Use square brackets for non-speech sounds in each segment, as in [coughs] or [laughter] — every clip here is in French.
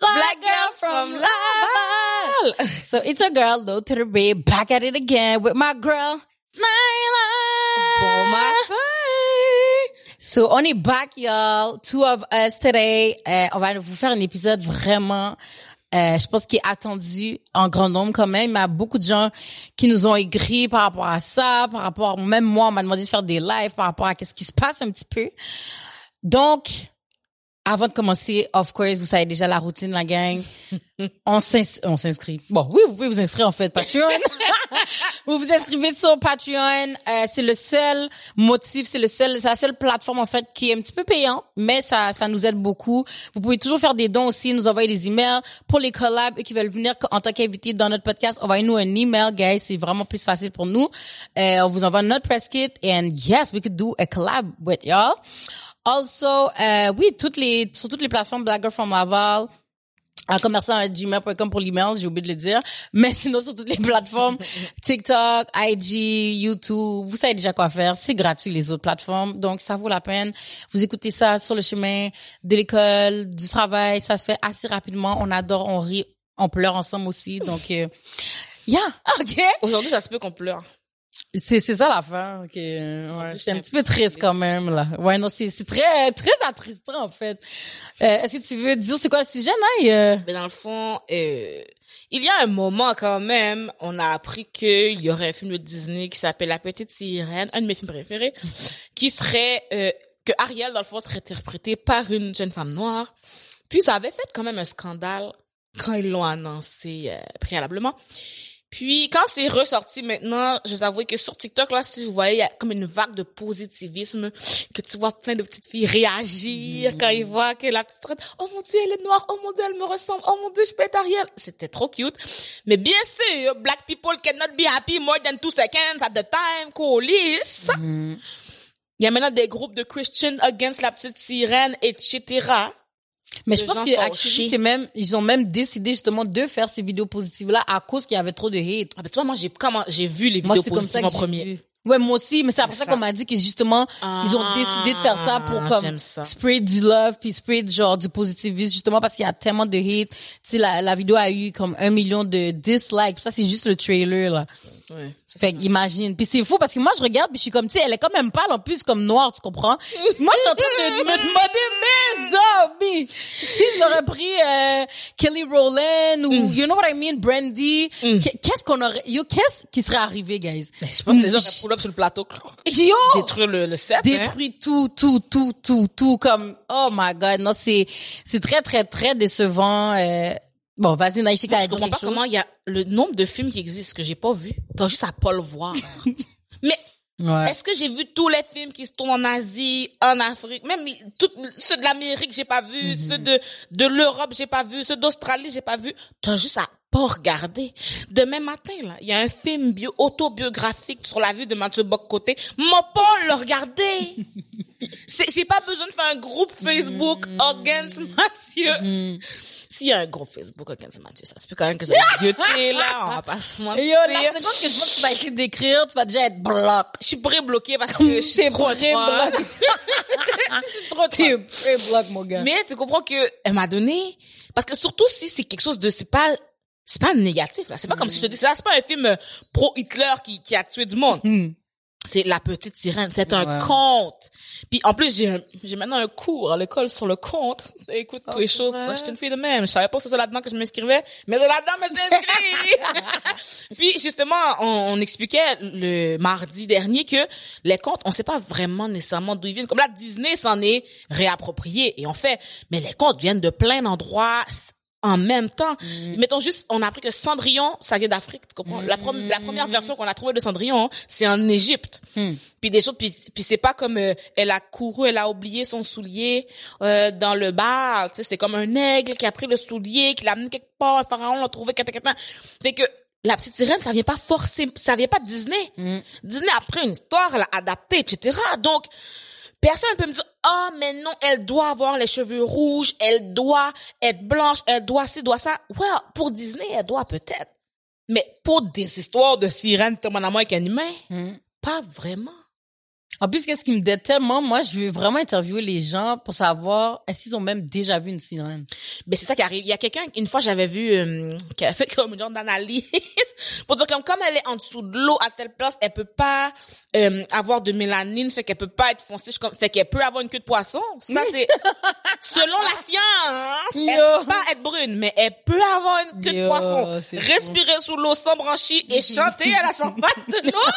Black Girl from Laval. [laughs] So it's a girl, Low to the Red, back at it again with my girl, Nyla. So on est back, y'all. Two of us today. Euh, on va vous faire un épisode vraiment, euh, je pense qui est attendu en grand nombre quand même. Il y a beaucoup de gens qui nous ont écrit par rapport à ça, par rapport, même moi, on m'a demandé de faire des lives par rapport à qu'est-ce qui se passe un petit peu. Donc, avant de commencer, of course, vous savez déjà la routine, la gang. [laughs] On s'ins- on s'inscrit. Bon, oui, vous pouvez vous inscrire en fait, Patreon. [laughs] vous vous inscrivez sur Patreon. Euh, c'est le seul motif, c'est le seul, c'est la seule plateforme en fait qui est un petit peu payante, mais ça, ça nous aide beaucoup. Vous pouvez toujours faire des dons aussi, nous envoyer des emails pour les collabs et qui veulent venir en tant qu'invité dans notre podcast. Envoyez-nous un email, guys. C'est vraiment plus facile pour nous. Euh, on vous envoie notre press kit and yes, we could do a collab with y'all. Also, euh, oui, toutes les, sur toutes les plateformes Black Girl from Laval, à commerçant@gmail.com pour l'email, j'ai oublié de le dire. Mais sinon, sur toutes les plateformes, [laughs] TikTok, IG, YouTube, vous savez déjà quoi faire. C'est gratuit, les autres plateformes. Donc, ça vaut la peine. Vous écoutez ça sur le chemin de l'école, du travail. Ça se fait assez rapidement. On adore, on rit, on pleure ensemble aussi. Donc, euh, [laughs] yeah, OK? Aujourd'hui, ça se peut qu'on pleure. C'est c'est ça l'affaire. Euh, ouais. plus, C'est un petit peu triste quand même là. Ouais, non, c'est c'est très très attristant en fait. Euh, Est-ce que tu veux dire c'est quoi le sujet, Naï? Euh, Mais dans le fond, euh, il y a un moment quand même, on a appris qu'il y aurait un film de Disney qui s'appelle La Petite Sirène, un de mes films préférés, [laughs] qui serait euh, que Ariel dans le fond serait interprété par une jeune femme noire. Puis ça avait fait quand même un scandale quand ils l'ont annoncé euh, préalablement. Puis quand c'est ressorti maintenant, je vous avoue que sur TikTok là, si vous voyez, il y a comme une vague de positivisme que tu vois plein de petites filles réagir quand ils voient que la petite reine, oh mon dieu, elle est noire, oh mon dieu, elle me ressemble, oh mon dieu, je peux être Ariel. C'était trop cute. Mais bien sûr, black people cannot be happy more than two seconds at the time, coolest. Il y a maintenant des groupes de Christian against la petite sirène, etc. Mais je pense que actually, c'est même ils ont même décidé justement de faire ces vidéos positives là à cause qu'il y avait trop de hate. Ah ben tu vois, moi j'ai comment j'ai vu les Moi, vidéos comme positives en premier. vu. Ouais, moi aussi, mais c'est après ça, ça. qu'on m'a dit que justement, ils ont décidé de faire ça pour Ah, comme j'aime ça. spread du love puis spread genre du positivisme justement parce qu'il y a tellement de hate. Tu sais la, la vidéo a eu comme un million de dislikes. Ça c'est juste le trailer là. Ouais. Fait imagine. Puis c'est fou parce que moi je regarde puis je suis comme tu sais elle est quand même pâle en plus comme noire, tu comprends? [laughs] Moi je suis en train de me demander mais zombies. S'ils auraient pris euh, Kelly Rowland ou Mm. you know what I mean Brandy, qu'est- qu'est-ce qu'on aurait yo qu'est-ce qui serait arrivé guys? Je pense que les gens auraient pull up sur le plateau, Yo détruire le, le set. hein? détruit tout, tout, tout, tout, tout, comme, oh my god, non, c'est, c'est très, très, très décevant, euh, bon, vas-y, Naïchi, t'as Je dit comprends quelque pas chose. comment il y a le nombre de films qui existent que j'ai pas vu. T'as juste à pas le voir. [laughs] Mais Ouais. est-ce que j'ai vu tous les films qui se tournent en Asie, en Afrique, même tous ceux de l'Amérique, j'ai pas vu, Mm-hmm. ceux de de l'Europe, j'ai pas vu, ceux d'Australie, j'ai pas vu. T'as juste à pas regarder. Demain matin là, il y a un film bio autobiographique sur la vie de Mathieu Bock-Côté. M'a pas le regarder. [laughs] C'est j'ai pas besoin de faire un groupe Facebook Mm-hmm. against Mathieu. S'il y a un groupe Facebook against Mathieu, ça se peut quand même que j'ai yeux là, on va pas se mentir. Yo, la seconde que je pense que tu vas essayer d'écrire, tu vas déjà être bloc. Je suis pré-bloquée parce que je suis trop bloc. [laughs] trop T'es bloc, mon gars. Mais tu comprends que elle m'a donné parce que surtout si c'est quelque chose de c'est pas c'est pas négatif là, c'est pas comme si je te dis ça, c'est pas un film pro Hitler qui qui a tué du monde. Hmm. C'est la petite sirène, c'est un Ouais. conte. Puis en plus j'ai j'ai maintenant un cours à l'école sur le conte. [laughs] Écoute toutes Oh, les choses. Moi, je suis une fille de même. Je savais pas que c'était là-dedans que je m'inscrivais, mais c'est là-dedans que je inscrite. [laughs] Puis justement, on, on expliquait le mardi dernier que les contes, on sait pas vraiment nécessairement d'où ils viennent. Comme là, Disney s'en est réapproprié et on fait, mais les contes viennent de plein d'endroits en même temps. Mettons juste, on a appris que Cendrillon, ça vient d'Afrique, tu comprends? La, la première version qu'on a trouvée de Cendrillon, c'est en Égypte. Puis des choses, puis, puis c'est pas comme euh, elle a couru, elle a oublié son soulier euh, dans le bar. Tu sais, c'est comme un aigle qui a pris le soulier, qui l'a amené quelque part, un pharaon l'a trouvé, quelque part. Fait que la petite sirène, ça vient pas forcément, ça vient pas de Disney. Disney a pris une histoire, elle a adapté, etc. Donc, personne peut me dire, ah, mais non, elle doit avoir les cheveux rouges, elle doit être blanche, elle doit ci, doit ça. Well, pour Disney, elle doit peut-être. Mais pour des histoires de sirènes tombant en amour avec un humain, Hmm. pas vraiment. En plus, qu'est-ce qui me déteste tellement, moi, je veux vraiment interviewer les gens pour savoir est-ce qu'ils ont même déjà vu une sirène. Mais c'est ça qui arrive. Il y a quelqu'un, une fois, j'avais vu, euh, [laughs] qui a fait comme une genre d'analyse pour dire comme, comme elle est en dessous de l'eau à telle place, elle peut pas euh, avoir de mélanine, fait qu'elle peut pas être foncée, je comme, fait qu'elle peut avoir une queue de poisson. Ça, c'est, [laughs] selon la science, elle Yo. peut pas être brune, mais elle peut avoir une queue de poisson. Respirer sous l'eau sans branchie et [laughs] chanter à la surface de l'eau.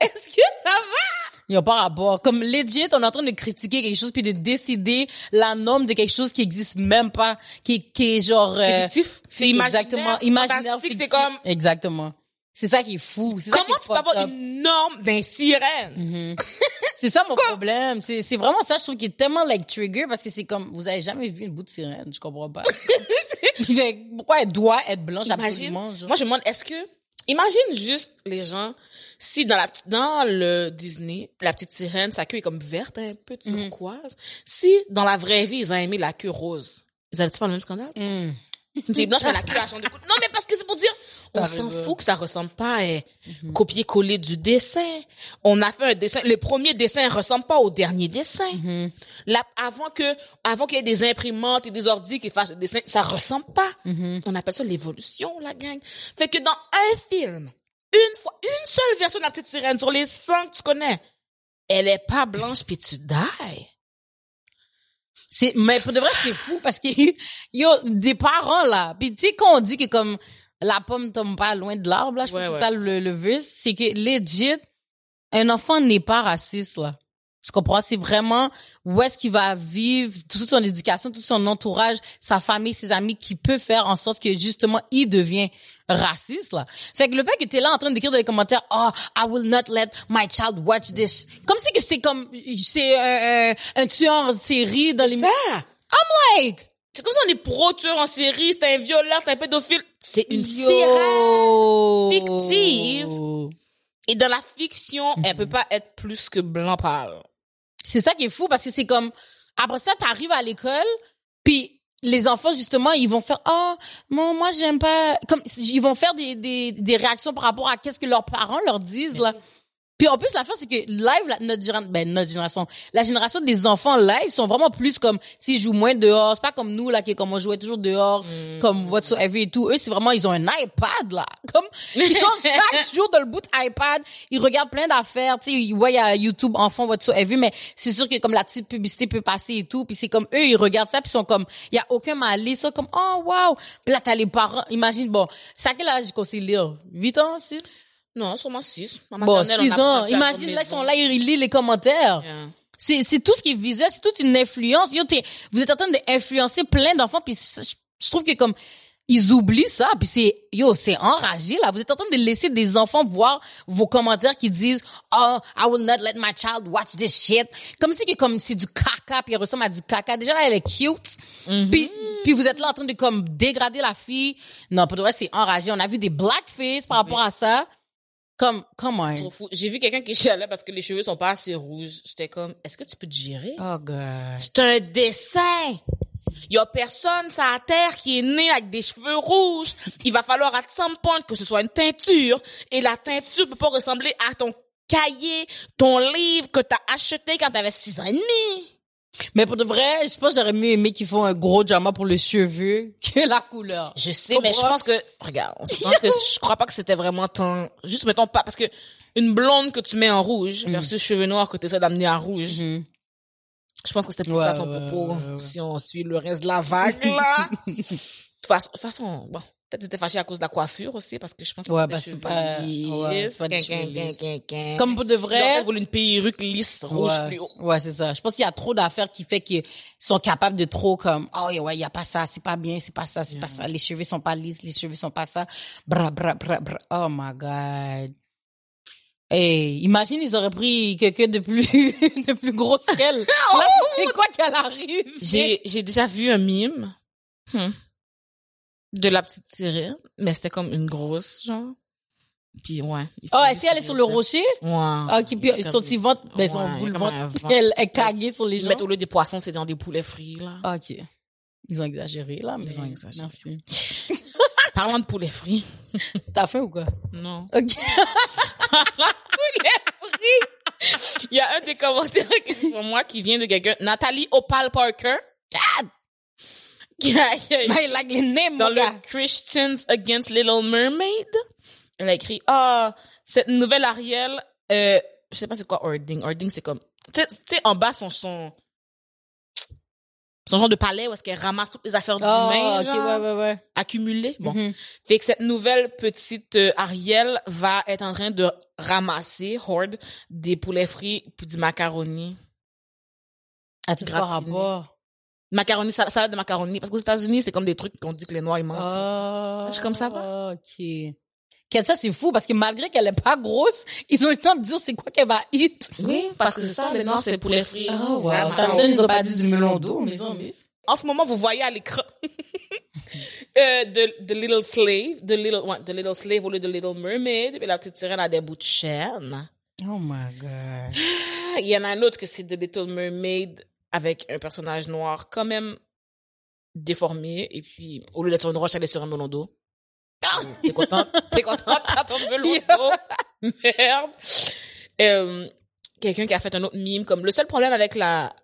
[laughs] Est-ce que ça va? Il n'y a pas rapport. Comme legit, on est en train de critiquer quelque chose puis de décider la norme de quelque chose qui existe même pas, qui, qui est genre... euh, fictif. C'est imaginaire. Exactement. Imaginaire. C'est comme, Exactement. C'est ça qui est fou. Comment est tu peux avoir une norme d'un sirène? Mhm. C'est ça mon problème. C'est, vraiment ça, je trouve, qui est tellement like trigger parce que c'est comme, vous avez jamais vu une bout de sirène, je comprends pas. [laughs] Pourquoi elle doit être blanche Imagine. absolument, genre? Moi, je me demande, est-ce que, imagine juste les gens, si dans la, dans le Disney, la petite sirène, sa queue est comme verte, un peu Mhm. turquoise. Si, dans la vraie vie, ils ont aimé la queue rose, ils allaient faire le même scandale? Hmm. C'est blanche, mais la queue a changé de couleur. Non, mais parce que c'est pour dire, on s'en raison. fout que ça ressemble pas à Mhm. copier-coller du dessin. On a fait un dessin, le premier dessin ressemble pas au dernier dessin. Mhm. Là, avant que, avant qu'il y ait des imprimantes et des ordi qui fassent le dessin, ça ressemble pas. Mhm. On appelle ça l'évolution, la gang. Fait que dans un film, une fois, une seule version de la petite sirène sur les 100 que tu connais, elle est pas blanche puis tu die. C'est, mais pour de vrai, c'est fou parce que, [laughs] yo, des parents, là. Puis, tu sais, quand on dit que comme, la pomme tombe pas loin de l'arbre, là, je pense Ouais, que c'est ça le, le c'est que, legit, un enfant n'est pas raciste, là. Tu comprends? C'est vraiment où est-ce qu'il va vivre, toute son éducation, tout son entourage, sa famille, ses amis, qui peut faire en sorte que, justement, il devient raciste, là. Fait que le fait que t'es là en train d'écrire dans les commentaires, oh, I will not let my child watch this. Comme si que c'est comme, c'est un, un, un tueur en série dans les... Ça! I'm like, C'est comme si on est pro tueur en série, c'est un violeur, c'est un pédophile. C'est une sirène. fictive. Et dans la fiction, elle peut pas être plus que blanc pâle. C'est ça qui est fou parce que c'est comme après ça t'arrives à l'école puis les enfants justement ils vont faire oh moi moi j'aime pas comme ils vont faire des, des des réactions par rapport à qu'est-ce que leurs parents leur disent là. Puis en plus l'affaire c'est que live la- notre génération ben notre génération la génération des enfants live sont vraiment plus comme s'ils jouent moins dehors, c'est pas comme nous là qui comme on jouait toujours dehors comme whatsoever et tout. Eux c'est vraiment ils ont un iPad là. [laughs] Comme ils sont [laughs] chaque jour dans le bout iPad, ils regardent plein d'affaires, tu sais, ils voient y a YouTube enfant whatsoever mais c'est sûr que comme la petite publicité peut passer et tout, puis c'est comme eux ils regardent ça puis ils sont comme il y a aucun malice, ils sont comme oh wow. Puis là t'as les parents, imagine bon, c'est à quel âge qu'on sait lire 8 ans aussi Non, sûrement 6. Bon, 6 ans. Imagine, là, ils sont là, ils lisent les commentaires. C'est, c'est tout ce qui est visuel, c'est toute une influence. Yo, vous êtes en train d'influencer plein d'enfants, puis je, je trouve que comme, ils oublient ça, puis c'est, yo, c'est enragé, là. Vous êtes en train de laisser des enfants voir vos commentaires qui disent, oh, I will not let my child watch this shit. Comme si que, comme, c'est du caca, puis elle ressemble à du caca. Déjà, là, elle est cute. Puis, puis vous êtes là en train de, comme, dégrader la fille. Non, pour de vrai, c'est enragé. On a vu des blackface par rapport à ça. Comme, come on. Trop fou. J'ai vu quelqu'un qui chialait parce que les cheveux sont pas assez rouges. J'étais comme, est-ce que tu peux te gérer? Oh, God. C'est un dessin. Il y a personne sur la terre qui est né avec des cheveux rouges. Il va falloir à some point que ce soit une teinture. Et la teinture peut pas ressembler à ton cahier, ton livre que t'as acheté quand t'avais six ans et demi. Mais pour de vrai, je pense que j'aurais mieux aimé qu'ils font un gros drama pour les cheveux que la couleur. Je sais, mais je pense que, regarde, on se que je crois pas que c'était vraiment tant, juste mettons pas, parce que une blonde que tu mets en rouge Mm. versus cheveux noirs que tu essaies d'amener en rouge, Mhm. je pense que c'était plus Ouais, ça son ouais, propos, ouais, si on suit le reste de la vague, là. [laughs] De toute façon, de toute façon, bon, peut-être t'étais fâché à cause de la coiffure aussi, parce que je pense que Ouais, que c'est pas- ouais, pas des cheveux. Comme pour de Ils vrai. peut-être voulu une perruque lisse, rouge ouais, fluo. ouais, c'est ça. Je pense qu'il y a trop d'affaires qui fait qu'ils sont capables de trop comme oh ouais, il y a pas ça, c'est pas bien, c'est pas ça, c'est pas ça. Les cheveux sont pas lisses, les cheveux sont pas ça. Bra bra bra bra. Oh my god. Hey, imagine ils auraient pris quelqu'un de plus [laughs] de plus grosse qu'elle. [laughs] Là, c'est quoi qu'elle arrive? J'ai, j'ai déjà vu un mime. hmm, de la petite sirène, mais c'était comme une grosse, genre. Puis ouais. il Oh, est-ce qu'elle est sur le rocher? Ouais. Ah, OK, puis son petit ventre, ben son ventre. elle est caguée sur les gens. mettent au lieu des poissons, c'est dans des poulets frits, là. Ah, OK. Ils ont exagéré là, mais Ils ont exagéré. Merci. [laughs] Parlant de poulets frits. [laughs] T'as faim ou quoi? Non. OK. [laughs] poulet frit! Il y a un des commentaires pour moi qui vient de quelqu'un, Nathalie Opal Parker. Qui [laughs] Ben, like les names, dans le. Christians Against Little Mermaid. Elle a écrit, ah, cette nouvelle Ariel, euh, je sais pas c'est quoi Ording. Ording, c'est comme, tu sais- en bas, son, son, son genre de palais où est-ce qu'elle ramasse toutes les affaires Oh, d'humains, ok, genre, ouais, ouais, ouais. accumulées. Bon. Mhm. Fait que cette nouvelle petite euh, Ariel va être en train de ramasser, hoard, des poulets frits puis du macaroni. À tout par rapport. Macaroni, sal- salade de macaroni. Parce qu'aux États-Unis, c'est comme des trucs qu'on dit que les Noirs, ils mangent. Ah, Je suis comme ça, va. Ok. Qu'elle- Ça, c'est fou parce que malgré qu'elle est pas grosse, ils ont eu le temps de dire c'est quoi qu'elle va eat. Oui, parce que c'est ça, les Noirs, c'est poulet frit. Oh, wow. Ça donne, ils ont pas dit du melon d'eau, mais ils ont mis. En ce moment, vous voyez à l'écran [laughs] euh, de The Little Slave, The Little, ouais, The Little Slave au lieu de Little Mermaid, et la petite sirène a des bouts de chaîne. Oh my god. [gasps] Il y en a un autre que c'est The Little Mermaid avec un personnage noir quand même déformé, et puis au lieu d'être sur une roche, elle est sur un melon d'eau. T'es contente? [laughs] T'es contente? T'as ton melon d'eau? Merde. Euh, quelqu'un qui a fait un autre mime comme le seul problème avec la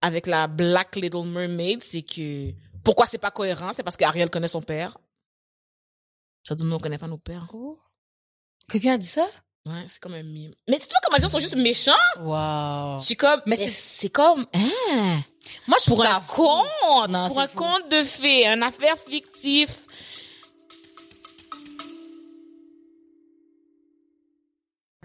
avec la Black Little Mermaid c'est que pourquoi c'est pas cohérent? C'est parce qu'Ariel connaît son père ça dit nous on connaît pas nos pères Quelqu'un a dit ça? Ouais c'est comme un mime mais tu vois comment les gens sont juste méchants? Wow. je suis comme Mais mais c'est- comme hein? Moi, je trouve pour un fou. conte Non, pour un fou. conte de fées une affaire fictive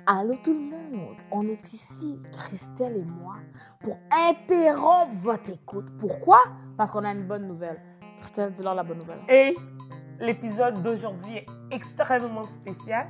Allô tout le monde, on est ici, Christelle et moi, pour interrompre votre écoute. Pourquoi? Parce qu'on a une bonne nouvelle. Christelle, dis-leur la bonne nouvelle. Et l'épisode d'aujourd'hui est extrêmement spécial.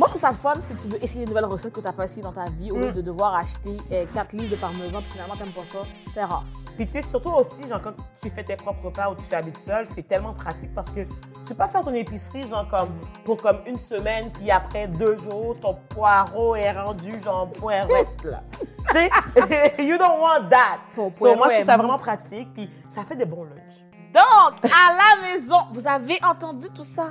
Moi, je trouve ça fun si tu veux essayer une nouvelle recette que tu n'as pas essayé dans ta vie, au lieu de devoir acheter 4 livres de parmesan, puis finalement, tu n'aimes pas ça. C'est rare. Puis tu sais, surtout aussi, genre, quand tu fais tes propres repas ou tu habites seul, c'est tellement pratique parce que tu peux pas faire ton épicerie, genre, comme, pour comme une semaine, puis après deux jours, ton poireau est rendu, genre, poireau, là. [laughs] tu sais, [laughs] you don't want that. Ton So, moi, je trouve ça vraiment pratique, puis ça fait des bons lunchs. Donc, à la maison, vous avez entendu tout ça?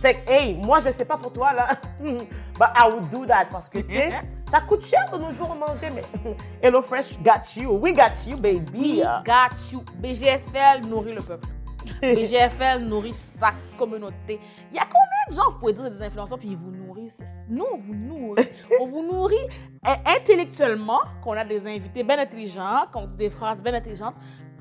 Fait que, hey, moi, je sais pas pour toi, là. [laughs] But I would do that parce que, tu sais, [laughs] ça coûte cher de nos jours manger, mais [laughs] Hello Fresh got you. We got you, baby. We got you. BGFL nourrit le peuple. BGFL nourrit sa communauté. Il y a combien de gens, vous pouvez dire, des influenceurs, puis ils vous nourrissent? Nous, on vous nourrit. on vous nourrit euh, intellectuellement, qu'on a des invités bien intelligents, qu'on dit des phrases bien intelligentes,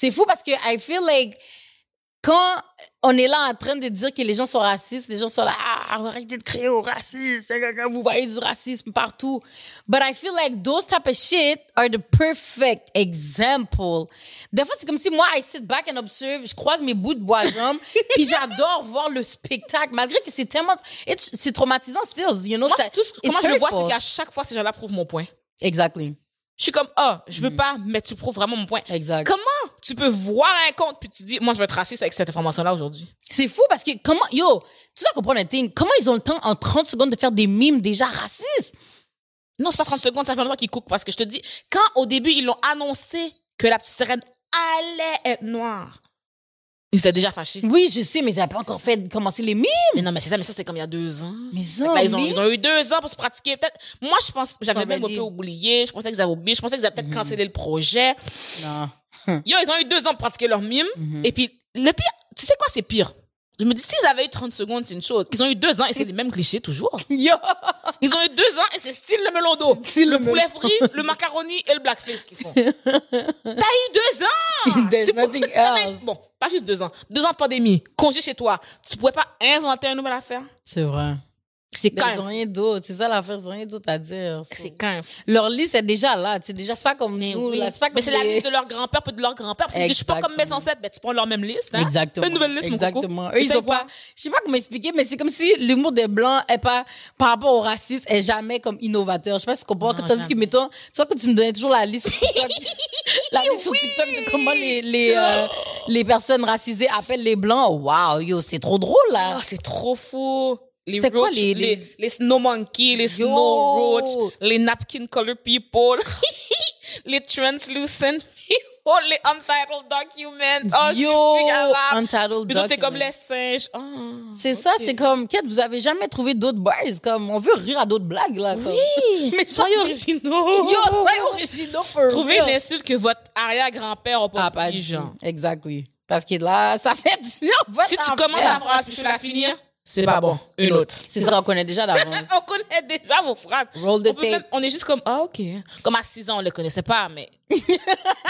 C'est fou parce que I feel like quand on est là en train de dire que les gens sont racistes, les gens sont là, ah, arrêtez de créer au racisme, vous voyez du racisme partout. But I feel like those type of shit are the perfect example. Des fois, c'est comme si moi, I sit back and observe, je croise mes bouts de bois jambes, [laughs] puis j'adore voir le spectacle, malgré que c'est tellement, c'est traumatisant still, you know. Moi, ça- tout ce- comment je le vois, c'est qu'à chaque fois, ces gens-là prouvent mon point. Exactly. Je suis comme, ah, je veux pas, mais tu prouves vraiment mon point. Exact. Comment tu peux voir un compte puis tu dis, moi, je vais être raciste avec cette information-là aujourd'hui? C'est fou parce que comment, yo, tu dois comprendre un thing. Comment ils ont le temps en 30 secondes de faire des mimes déjà racistes? Non, c'est pas 30 secondes, ça fait longtemps qu'ils cookent parce que je te dis, quand au début, ils l'ont annoncé que la petite sirène allait être noire, ils étaient déjà fâchés. Oui, je sais, mais ils n'avaient pas encore fait commencer les mimes. Mais non, mais c'est ça, mais ça, c'est comme il y a deux ans. Mais ça, là, ils, ont, ils ont eu deux ans pour se pratiquer. Peut-être, moi, je pense, j'avais même un peu oublié. Je pensais qu'ils avaient oublié. Je pensais qu'ils avaient peut-être cancellé le projet. Non. Yo, ils ont eu deux ans pour pratiquer leur mime. Mhm. Et puis, le pire, tu sais quoi, c'est pire? Je me dis, s'ils avaient eu 30 secondes, c'est une chose. Ils ont eu deux ans et c'est les mêmes clichés toujours. [laughs] Yo! Ils ont eu deux ans et c'est style le melon d'eau. le le poulet frit, le macaroni et le blackface qu'ils font. [laughs] T'as eu deux ans! There's nothing else. Bon, pas juste deux ans. Deux ans de pandémie. Congé chez toi. Tu pourrais pas inventer une nouvelle affaire? C'est vrai. C'est quand Ils ont rien d'autre. C'est ça l'affaire, ils ont rien d'autre à dire. C'est quand même. Leur liste est déjà là. C'est déjà, c'est pas comme Mais, nous. oui. là. C'est pas comme mais c'est la liste de leur grand-père puis de leur grand-père. Parce que je suis pas comme mes ancêtres, ben, tu prends leur même liste. Hein? Exactement. Une nouvelle liste, mon coco. Exactement. Eux, ils ont pas, je sais pas comment expliquer, mais c'est comme si l'humour des blancs est pas, par rapport au racisme, est jamais comme innovateur. Je sais pas si tu comprends. Non, Tandis que, mettons, tu vois que tu me donnais toujours la liste sur TikTok, [laughs] la liste sur TikTok de comment les, les, euh, les personnes racisées appellent les blancs. Waouh, yo, c'est trop drôle, là. Ah, c'est trop fou. Les C'est quoi, les- les, snow monkeys, les Yo. snow roach, les napkin color people, [laughs] les translucent people, [laughs] les untitled documents. Oh, Yo. Untitled autres, c'est comme les singes. Ah, C'est ça, c'est comme, Kate, vous avez jamais trouvé d'autres bars, comme, on veut rire à d'autres blagues, là. comme. Oui, [laughs] Mais soyez originaux. Yo, soyez originaux, for Trouvez une insulte que votre arrière-grand-père a pas Ah, pas dit, du genre. tout. Exactly. Parce que là, ça fait dur. Si tu commences la phrase tu la finis, c'est pas bon. Une autre. C'est ça, on connaît déjà d'avance. [laughs] on connaît déjà vos phrases. Roll the on, tape. même- on est juste comme, ah, ok. Comme à 6 ans, on le connaissait pas, mais [laughs]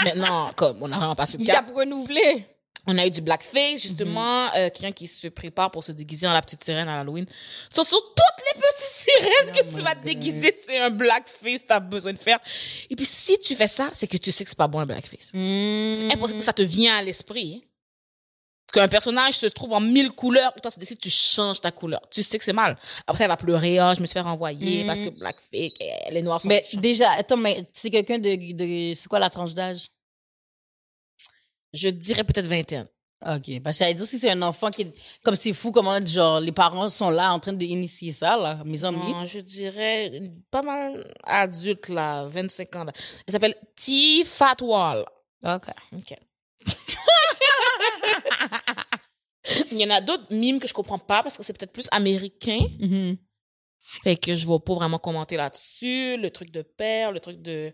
maintenant, comme, on a vraiment passé le Il y a pour renouveler. On a eu du blackface, justement, Mhm. euh, quelqu'un qui se prépare pour se déguiser en la petite sirène à Halloween. Ce sont toutes les petites sirènes que Oh tu my vas te déguiser, c'est un blackface, t'as besoin de faire. Et puis, si tu fais ça, c'est que tu sais que c'est pas bon un blackface. Mm. C'est impossible que ça te vient à l'esprit. Qu'un personnage se trouve en mille couleurs, toi, tu décides, tu changes ta couleur. Tu sais que c'est mal. Après, elle va pleurer, ah, je me suis fait renvoyer Mhm. parce que blackface, eh, les noirs sont Mais méchants. déjà, attends, mais c'est quelqu'un de, de. C'est quoi la tranche d'âge? Je dirais peut-être vingtaine. Ok. Parce que j'allais dire si c'est un enfant qui. Comme c'est fou, comment, genre, les parents sont là en train d'initier ça, là, mes amis. Non, je dirais pas mal adulte, là, 25 ans. Là. Elle s'appelle T. Fatwall. Ok. OK. Il y en a d'autres mimes que je comprends pas parce que c'est peut-être plus américain. Mhm. Fait que je vais pas vraiment commenter là-dessus. Le truc de père, le truc de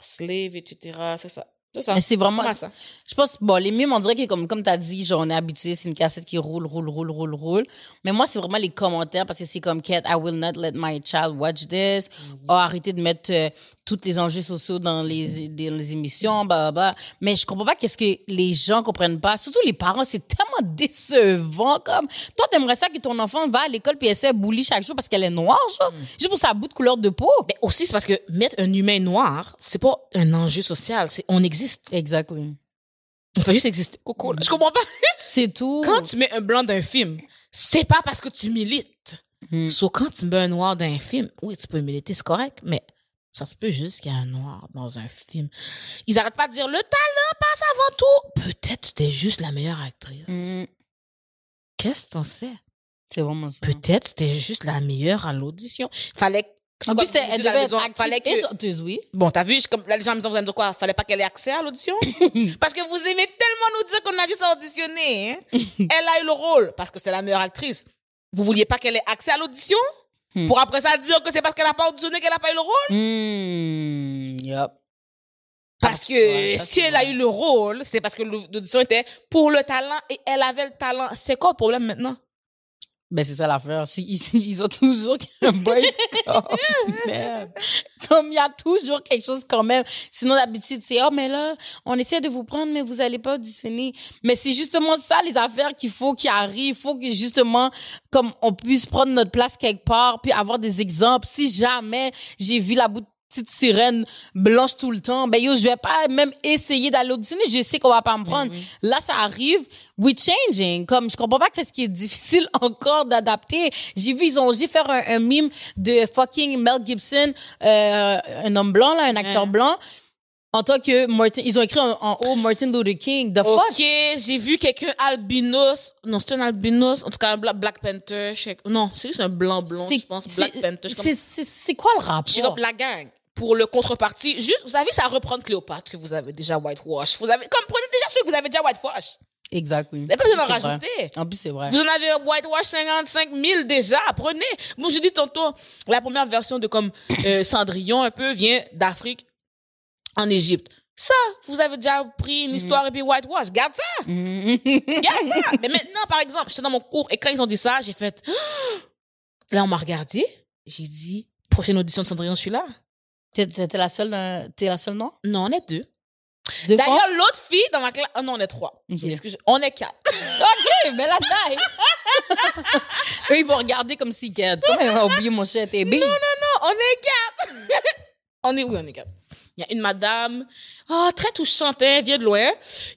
slave, etc. C'est ça. C'est ça. Mais c'est vraiment. Ça. Je pense, bon, les mimes, on dirait que comme, comme t'as dit, genre, on est habitué, c'est une cassette qui roule, roule, roule, roule, roule. Mais moi, c'est vraiment les commentaires parce que c'est comme, Kat, I will not let my child watch this. Oh, arrêtez de mettre euh, tous les enjeux sociaux dans les, dans les émissions, bah, bah. Mais je comprends pas qu'est-ce que les gens comprennent pas. Surtout les parents, c'est tellement décevant, comme. Toi, t'aimerais ça que ton enfant va à l'école puis elle se fait bully chaque jour parce qu'elle est noire, genre. Juste pour sa bout de couleur de peau. Mais aussi, c'est parce que mettre un humain noir, c'est pas un enjeu social. C'est on existe. Exactly. On fait juste exister. Coco, là. Je comprends pas. [laughs] C'est tout. Quand tu mets un blanc d'un film, c'est pas parce que tu milites. Mm. Sauf quand tu mets un noir d'un film, oui, tu peux militer, c'est correct, mais ça se peut juste qu'il y a un noir dans un film. Ils arrêtent pas de dire le talent passe avant tout. Peut-être t'es juste la meilleure actrice. Mm. Qu'est-ce que t'en sais? C'est vraiment ça. Peut-être t'es juste la meilleure à l'audition. Fallait. En plus, quoi, elle devait la être fallait et que- chanteuse, oui. Bon, t'as vu, je- comme là, les gens vous allez me dire quoi? Fallait pas qu'elle ait accès à l'audition? [laughs] Parce que vous aimez tellement nous dire qu'on a juste à auditionner, hein? [laughs] Elle a eu le rôle parce que c'est la meilleure actrice. Vous vouliez pas qu'elle ait accès à l'audition? Hmm. Pour après ça dire que c'est parce qu'elle a pas auditionné qu'elle a pas eu le rôle? Mm, yup. Parce que Ouais, si elle a eu le rôle, c'est parce que l'audition était pour le talent et elle avait le talent. C'est quoi le problème maintenant? Ben, c'est ça l'affaire. Si, [laughs] ici, ils ont toujours un boys [laughs] quand même. Comme il y a toujours quelque chose quand même. Sinon, d'habitude, c'est, oh, mais là, on essaie de vous prendre, mais vous allez pas auditionner. Mais c'est justement ça, les affaires qu'il faut qu'il arrive. Il faut que, justement, comme on puisse prendre notre place quelque part, puis avoir des exemples. Si jamais j'ai vu la bout de petite sirène blanche tout le temps, ben yo, je vais pas même essayer d'aller auditionner. Je sais qu'on va pas me prendre. Là, ça arrive. We changing. Comme je comprends pas que ce qui est difficile [laughs] encore d'adapter. J'ai vu ils ont osé faire un, un mime de fucking Mel Gibson, euh, un homme blanc là, un acteur blanc. En tant que Martin, ils ont écrit en, en haut Martin Luther King. The fuck? Ok, j'ai vu quelqu'un albinos. Non, c'est un albinos. En tout cas, un Bla- Black Panther. je sais- Non, c'est juste un blanc C'est- je pense. Black Panther. C'est quoi le rapport? Je comme la gang. Pour le contrepartie, juste, vous savez, ça reprend Cléopâtre que vous avez déjà whitewash. Vous avez, comme prenez déjà ceux que vous avez déjà whitewash. Exact, oui. Vous n'avez pas besoin d'en vrai. rajouter. En plus, c'est vrai. Vous en avez whitewash 55 000 déjà, prenez. Moi, je dis tantôt, la première version de comme euh, Cendrillon un peu vient d'Afrique en Égypte. Ça, vous avez déjà pris une histoire et puis whitewash. Garde ça. Mhm. Garde ça. Mais maintenant, par exemple, j'étais dans mon cours et quand ils ont dit ça, j'ai fait... [gasps] Là, on m'a regardé. J'ai dit, prochaine audition de Cendrillon, je suis là. T'es t'es- t'es la seule, t'es la seule, non? Non, on est deux. D'ailleurs, l'autre fille dans ma classe... Ah non, on est trois. Ok. Je m'excuse. On est quatre. [laughs] OK, mais la taille. [laughs] Eux, ils vont regarder comme si Comment elle va oublier mon chat et bis? Non, on est quatre. [laughs] on est, oui, on est quatre. Il y a une madame, ah, très touchante, hein, elle vient de loin.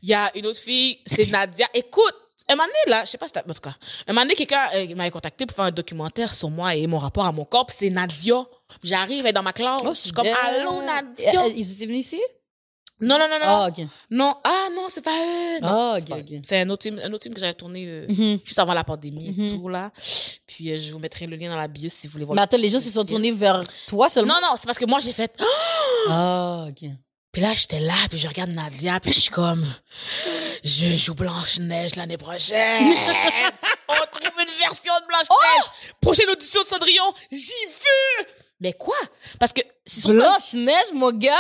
Il y a une autre fille, c'est [laughs] Nadia. Écoute, un moment donné, là, je sais pas si t'as, en tout cas, un moment donné, quelqu'un euh, m'avait contacté pour faire un documentaire sur moi et mon rapport à mon corps, c'est Nadia. J'arrive, elle est dans ma classe. je suis comme, allô, Nadia? Euh, Ils étaient venus ici? Non, non, non, non. Ah, OK. Non, ah, non, c'est pas eux. Non, Ah, c'est OK, pas eux. OK. C'est un autre team, un autre team que j'avais tourné, euh, Mhm. juste avant la pandémie Mhm. et tout, là. Puis, euh, je vous mettrai le lien dans la bio si vous voulez voir. Mais attends, les gens se sont film. tournés vers toi seulement? Non, non, c'est parce que moi, j'ai fait, [gasps] Ah, OK. Puis là, j'étais là, puis je regarde Nadia, puis je suis comme, [gasps] je joue Blanche-Neige l'année prochaine. [laughs] On trouve une version de Blanche-Neige. Prochaine audition de Cendrillon, j'y veux. Mais quoi? Parce que, Blanche-Neige, mon gars?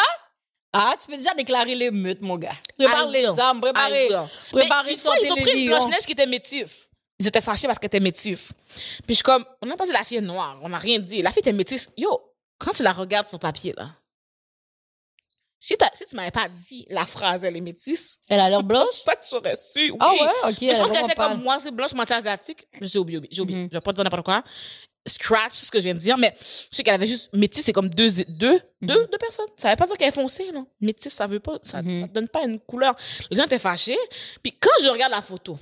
Ah, tu peux déjà déclarer l'émeute, mon gars. Prépare les armes, préparez, préparez Mais ils, ont pris les une. Blanche-Neige qui était métisse. Ils étaient fâchés parce qu'elle était métisse. Puis je suis comme, on a pas dit la fille est noire, on n'a rien dit. La fille était métisse. Yo, quand tu la regardes sur papier, là, si, si tu m'avais pas dit la phrase, elle est métisse, Elle a l'air [laughs] je blanche? pense pas que tu aurais su. Oui. Ah ouais, OK. Mais je pense elle qu'elle vraiment comme moi, c'est blanche, moitié asiatique. J'ai oublié, j'ai oublié. Mhm. Je vais pas dire n'importe quoi. Scratch, ce que je viens de dire, mais je sais qu'elle avait juste métis, c'est comme deux, deux, deux, deux personnes. Ça veut pas dire qu'elle est foncée, non. Métis, ça veut pas, ça, Mhm. ça donne pas une couleur. Les gens étaient fâchés. Puis quand je regarde la photo,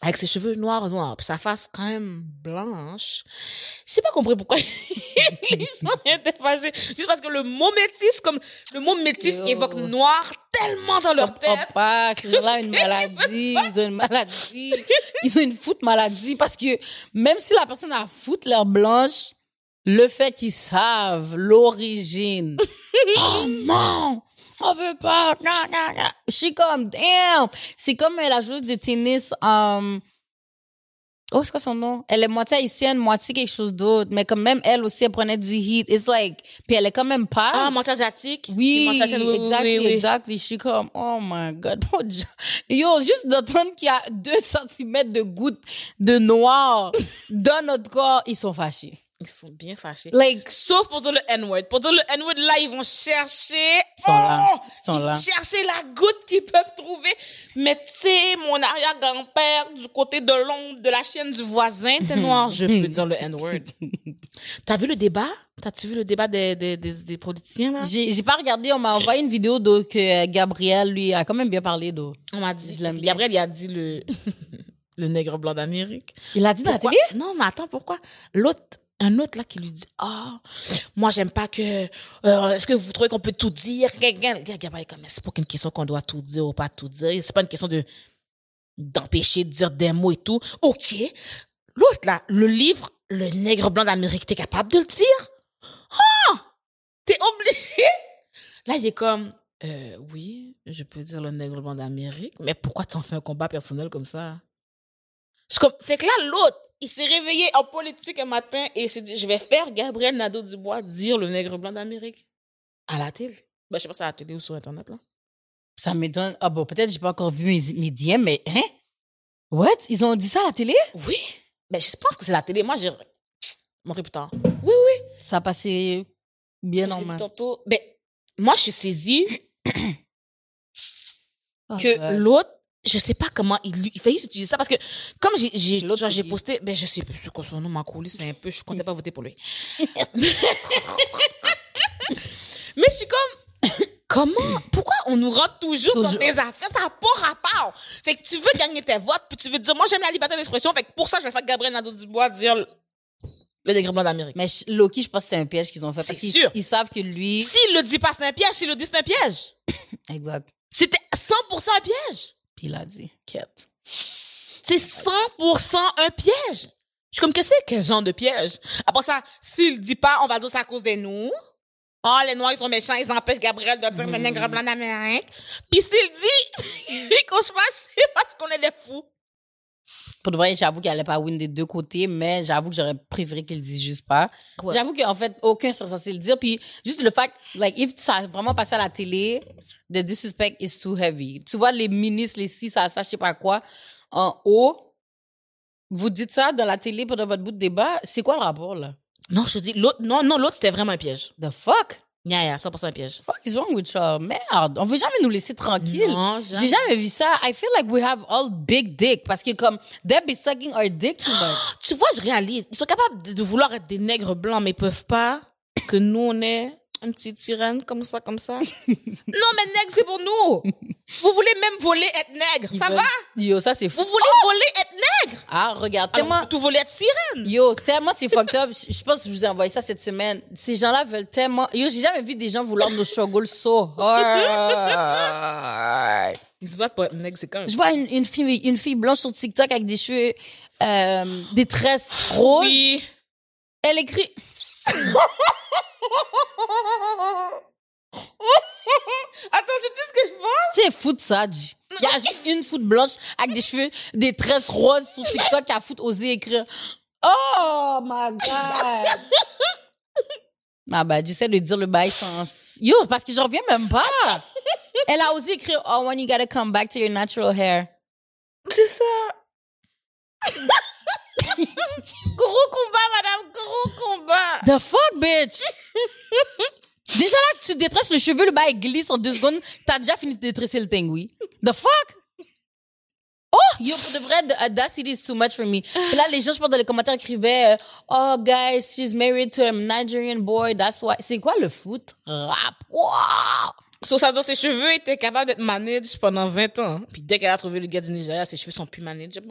avec ses cheveux noirs, noirs, puis sa face quand même blanche, j'ai pas compris pourquoi [laughs] les gens étaient fâchés. Juste parce que le mot métis, comme, le mot métis Yo. évoque noir tellement dans leur tête. [laughs] pas. Ces gens-là ont une maladie. Ils ont une maladie. Ils ont une foot maladie parce que même si la personne a foot l'air blanche, le fait qu'ils savent l'origine. [laughs] oh non! On veut pas. Non, non, non. Je suis comme, damn! C'est comme euh, la joueuse de tennis, um, Oh, c'est quoi son nom? Elle est moitié haïtienne, moitié quelque chose d'autre. Mais comme même elle aussi, elle prenait du heat. It's like, puis elle est quand même pâle. Ah, moitié asiatique? Oui, oui, exactly, oui, oui. exactly. Je suis comme, oh my God. [laughs] Yo, juste d'entendre qu'il y a deux centimètres de gouttes de noir dans notre corps, ils sont fâchés. Ils sont bien fâchés. Like, Sauf pour dire le N-word. Pour dire le N-word, là, ils vont chercher. Ils sont là. Oh! Ils là. vont chercher la goutte qu'ils peuvent trouver. Mais tu sais, mon arrière-grand-père, du côté de l'ombre de la chienne du voisin, t'es noir, je peux dire le N-word. [laughs] T'as vu le débat? T'as-tu vu le débat des, des, des, des politiciens, là? j'ai pas regardé, on m'a envoyé une vidéo d'eau que euh, Gabriel, lui, a quand même bien parlé d'eau. On m'a dit, Je l'aime bien. Gabriel, il a dit le, [laughs] le nègre blanc d'Amérique. Il a dit dans la télé? Non, mais attends, pourquoi? L'autre, un autre là qui lui dit, ah, moi j'aime pas que, euh, est-ce que vous trouvez qu'on peut tout dire? C'est pas qu'une question qu'on doit tout dire ou pas tout dire. C'est pas une question de, d'empêcher de dire des mots et tout. Ok. L'autre là, le livre, le nègre blanc d'Amérique, t'es capable de le dire? Ah! T'es obligé? Là, il est comme, euh, oui, je peux dire le nègre blanc d'Amérique, mais pourquoi tu en fais un combat personnel comme ça? Fait que là, l'autre, il s'est réveillé en politique un matin et il s'est dit, je vais faire Gabriel Nadeau-Dubois dire le nègre blanc d'Amérique. À la télé. Ben, je sais pas si à la télé ou sur Internet, là. Ça m'étonne. Ah bon, peut-être j'ai pas encore vu mes, mes DM, mais hein? What? Ils ont dit ça à la télé? Oui. Ben, je pense que c'est la télé. Moi, j'ai montré plus tard. Oui, oui. Ça a passé bien Comme normal. tantôt. Ben, moi, je suis saisie [coughs] Ah, que l'autre, je sais pas comment il, il fallait utiliser ça parce que comme j'ai j'ai posté ben je sais plus quoi son nom ma coulisse c'est un peu je comptais pas voter pour lui [laughs] mais je suis comme [coughs] comment pourquoi on nous rentre toujours, dans des affaires? Ça n'a pas rapport fait que tu veux gagner tes votes puis tu veux dire moi j'aime la liberté d'expression fait que pour ça je vais faire Gabriel Nadeau-Dubois dire le dégrèvement d'Amérique Mais Loki, je pense que c'est un piège qu'ils ont fait. C'est sûr. ils savent que lui. s'il le dit pas c'est un piège s'il le dit c'est un piège Exact. c'était 100% un piège il a dit, quête. C'est 100% un piège. Je suis comme, qu'est-ce que c'est quel genre de piège? Après ça, s'il dit pas, on va dire c'est à cause des nous. Oh, les Noirs, ils sont méchants, ils empêchent Gabriel de dire le nègre blanc d'Amérique. Puis s'il dit qu'on se fâche, c'est parce qu'on est des fous. Pour de vrai, j'avoue qu'il allait pas win des deux côtés, mais j'avoue que j'aurais préféré qu'il le dise juste pas. Ouais. J'avoue qu'en fait, aucun serait censé le dire. Puis juste le fait, like, if ça a vraiment passé à la télé, the disrespect is too heavy. Tu vois, les ministres, les ci, ça, ça, je sais pas quoi, en haut, vous dites ça dans la télé pendant votre bout de débat, c'est quoi le rapport, là? Non, je te dis, l'autre, non, non, l'autre, c'était vraiment un piège. The fuck? Yeah, yeah, 100% un piège. Fuck is wrong with you? Merde, on veut jamais nous laisser tranquille. Non, J'ai jamais vu ça. I feel like we have all big dick parce que comme they be sucking our dick too much. [gasps] Tu vois, je réalise. Ils sont capables de, de vouloir être des nègres blancs, mais ils peuvent pas que nous, on est un petit sirène comme ça, comme ça. [laughs] non, mais nègre, c'est pour nous. Vous voulez même voler être nègre. Ils ça veulent- va? Yo, ça c'est Vous fou. voulez voler être nègre? Ah, regarde, Alors, tellement. tout voler être sirène. Yo, tellement c'est fucked up. Je je pense que je vous ai envoyé ça cette semaine. Ces gens-là veulent tellement. Yo, j'ai jamais vu des gens vouloir nos struggles so hard. Ils se battent pour être nègre, c'est quand même. Je vois une, une fille, une fille blanche sur TikTok avec des cheveux, euh, des tresses roses. Oui. Elle écrit. [laughs] Attends, c'est tout ce que je pense? C'est foot ça, G. Il y a juste une foot blanche avec des cheveux, des tresses roses sur TikTok à foot oser écrire. Oh my God! [laughs] Ah bah, j'essaie de dire le bail sans... Yo, parce que j'en reviens même pas. [laughs] Elle a osé écrire, oh, when you gotta come back to your natural hair. C'est ça. Gros combat, madame, gros combat. The fuck, bitch? Déjà là, que tu détresses le cheveu, le bail glisse en deux secondes, t'as déjà fini de détresser le thing, oui. The fuck? Oh, yo, pour de vrai, the audacity is too much for me. Puis là, les gens, je pense, dans les commentaires écrivaient, euh, oh, guys, she's married to a Nigerian boy, that's why. C'est quoi le foot? Rap? Wow! So, ça veut dire ses cheveux étaient capables d'être managed pendant 20 ans. Puis dès qu'elle a trouvé le gars du Nigeria, ses cheveux sont plus manageables.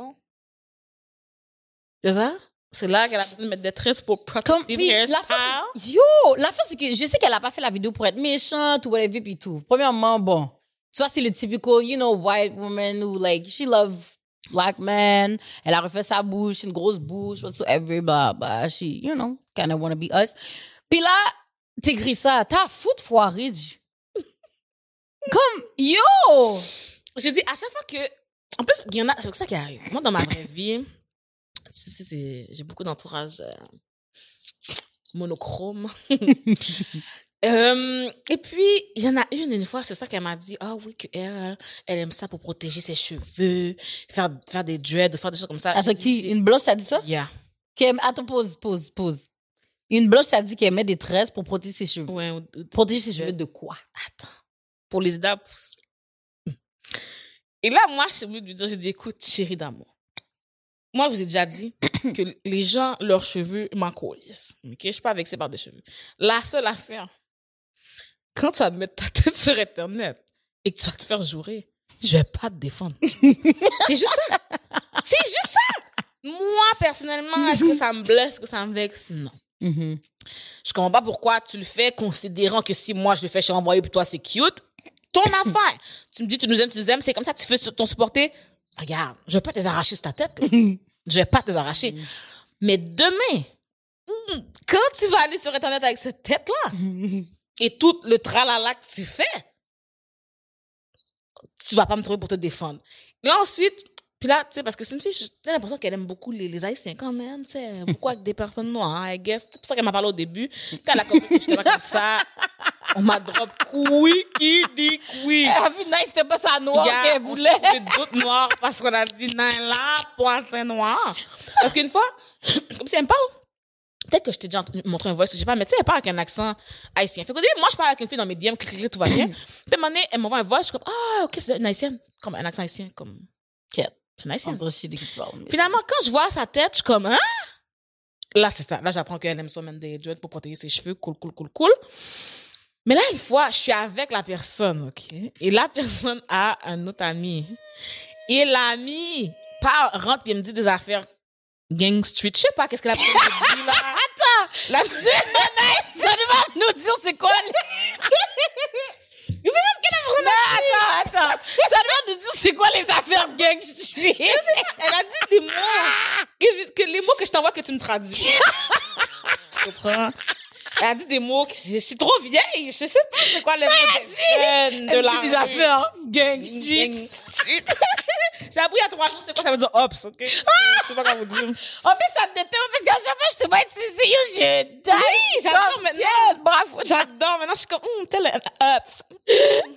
C'est ça? C'est là qu'elle a besoin de mettre des tresses pour Comme, puis, la c'est- yo, la fin, c'est que je sais qu'elle a pas fait la vidéo pour être méchante ou whatever, puis tout. Premièrement, bon, tu vois, c'est le typical, you know, white woman who, like, she love black men. Elle a refait sa bouche, une grosse bouche, whatsoever, bah, bah, she, you know, kind of wanna be us. Puis là, t'écris ça, t'as foutre foiré. Comme, yo! Je dis, à chaque fois que, en plus, il y en a, c'est ça qui arrive. Moi, dans ma vraie vie, tu sais, c'est, j'ai beaucoup d'entourage euh, monochrome. [laughs] Euh, et puis, il y en a une, une fois, c'est ça qu'elle m'a dit, ah oui, que elle, elle aime ça pour protéger ses cheveux, faire, faire des dreads, faire des choses comme ça. Attends, dit, qui, une blanche, t'a dit ça? Yeah. Qu'elle- attends, pause, pause, pause. Une blanche, t'a dit qu'elle met des tresses pour protéger ses cheveux. Ouais, Protéger ses cheveux de quoi? attends, pour les aider à pousser. Et là, moi, je suis venue lui dire, j'ai dit, écoute, chérie d'amour, moi, je vous ai déjà dit que les gens, leurs cheveux m'en colissent. OK? Je suis pas vexée par des cheveux. La seule affaire, quand tu vas mettre ta tête sur Internet et que tu vas te faire jouer, je vais pas te défendre. [laughs] C'est juste ça. C'est juste ça. Moi, personnellement, est-ce que ça me blesse, est-ce que ça me vexe? Non. Mhm. Je comprends pas pourquoi tu le fais considérant que si moi je le fais, je suis envoyé pour toi, c'est cute. Ton [laughs] affaire. Tu me dis, tu nous aimes, tu nous aimes, c'est comme ça que tu fais ton supporter. Regarde, je vais pas te les arracher sur ta tête. [laughs] Je vais pas te les arracher. Mais demain, hmm, quand tu vas aller sur Internet avec cette tête-là [laughs] et tout le tralala que tu fais, tu vas pas me trouver pour te défendre. Là, ensuite, puis là, tu sais, parce que c'est une fille, j'ai l'impression qu'elle aime beaucoup les, les Haïtiens quand même, tu sais, beaucoup avec des personnes noires, I guess. C'est pour ça qu'elle m'a parlé au début. Quand elle a compris que j'étais pas comme ça, On m'a drop quickie, di quick. Elle a vu, nice, c'était pas sa noire Il y a- qu'elle voulait. trouvé d'autres noirs parce qu'on a dit Naila, poisson noir. Parce qu'une fois, comme si elle me parle, peut-être que je t'ai déjà montré un voice, je sais pas, mais tu sais, elle parle avec un accent haïtien. Fait qu'au début, moi, je parle avec une fille dans mes DM, clic, clic, tout va bien. [clears throat] Puis à un moment donné, elle m'envoie un voice, je suis comme, ah, ok, c'est une haïtienne. Comme un accent haïtien, comme, Quête. C'est. On dirait je parles. mais- Finalement, quand je vois sa tête, je suis comme, hein? Là, c'est ça. Là, j'apprends qu'elle aime mettre des dreads pour protéger ses cheveux. Cool, cool, cool, cool. Mais là, une fois, je suis avec la personne, OK? Et la personne a un autre ami. Et l'ami part, rentre, puis il me dit des affaires gang street. Je sais pas qu'est-ce que la personne me dit, là? [laughs] Attends! La... [laughs] Tu vas devoir nous dire c'est quoi les... [laughs] Mais attends, attends. Tu vas devoir nous dire c'est quoi les affaires gang street. Elle a dit des mots. Que, je- que les mots que je t'envoie que tu me traduis. [laughs] tu comprends? Elle a dit des mots que je, suis trop vieille. Je sais pas c'est quoi les mots de Elle la dit des affaires gang street. Gang street. [laughs] J'ai appris il y a trois jours c'est quoi ça veut dire ops, ok? Je sais pas quoi vous dire. En plus, ça me détermine parce qu'à chaque fois, je te vois utiliser je die. Oui, j'adore maintenant. Bravo. J'adore. Maintenant, je suis comme, hum, tel un ops.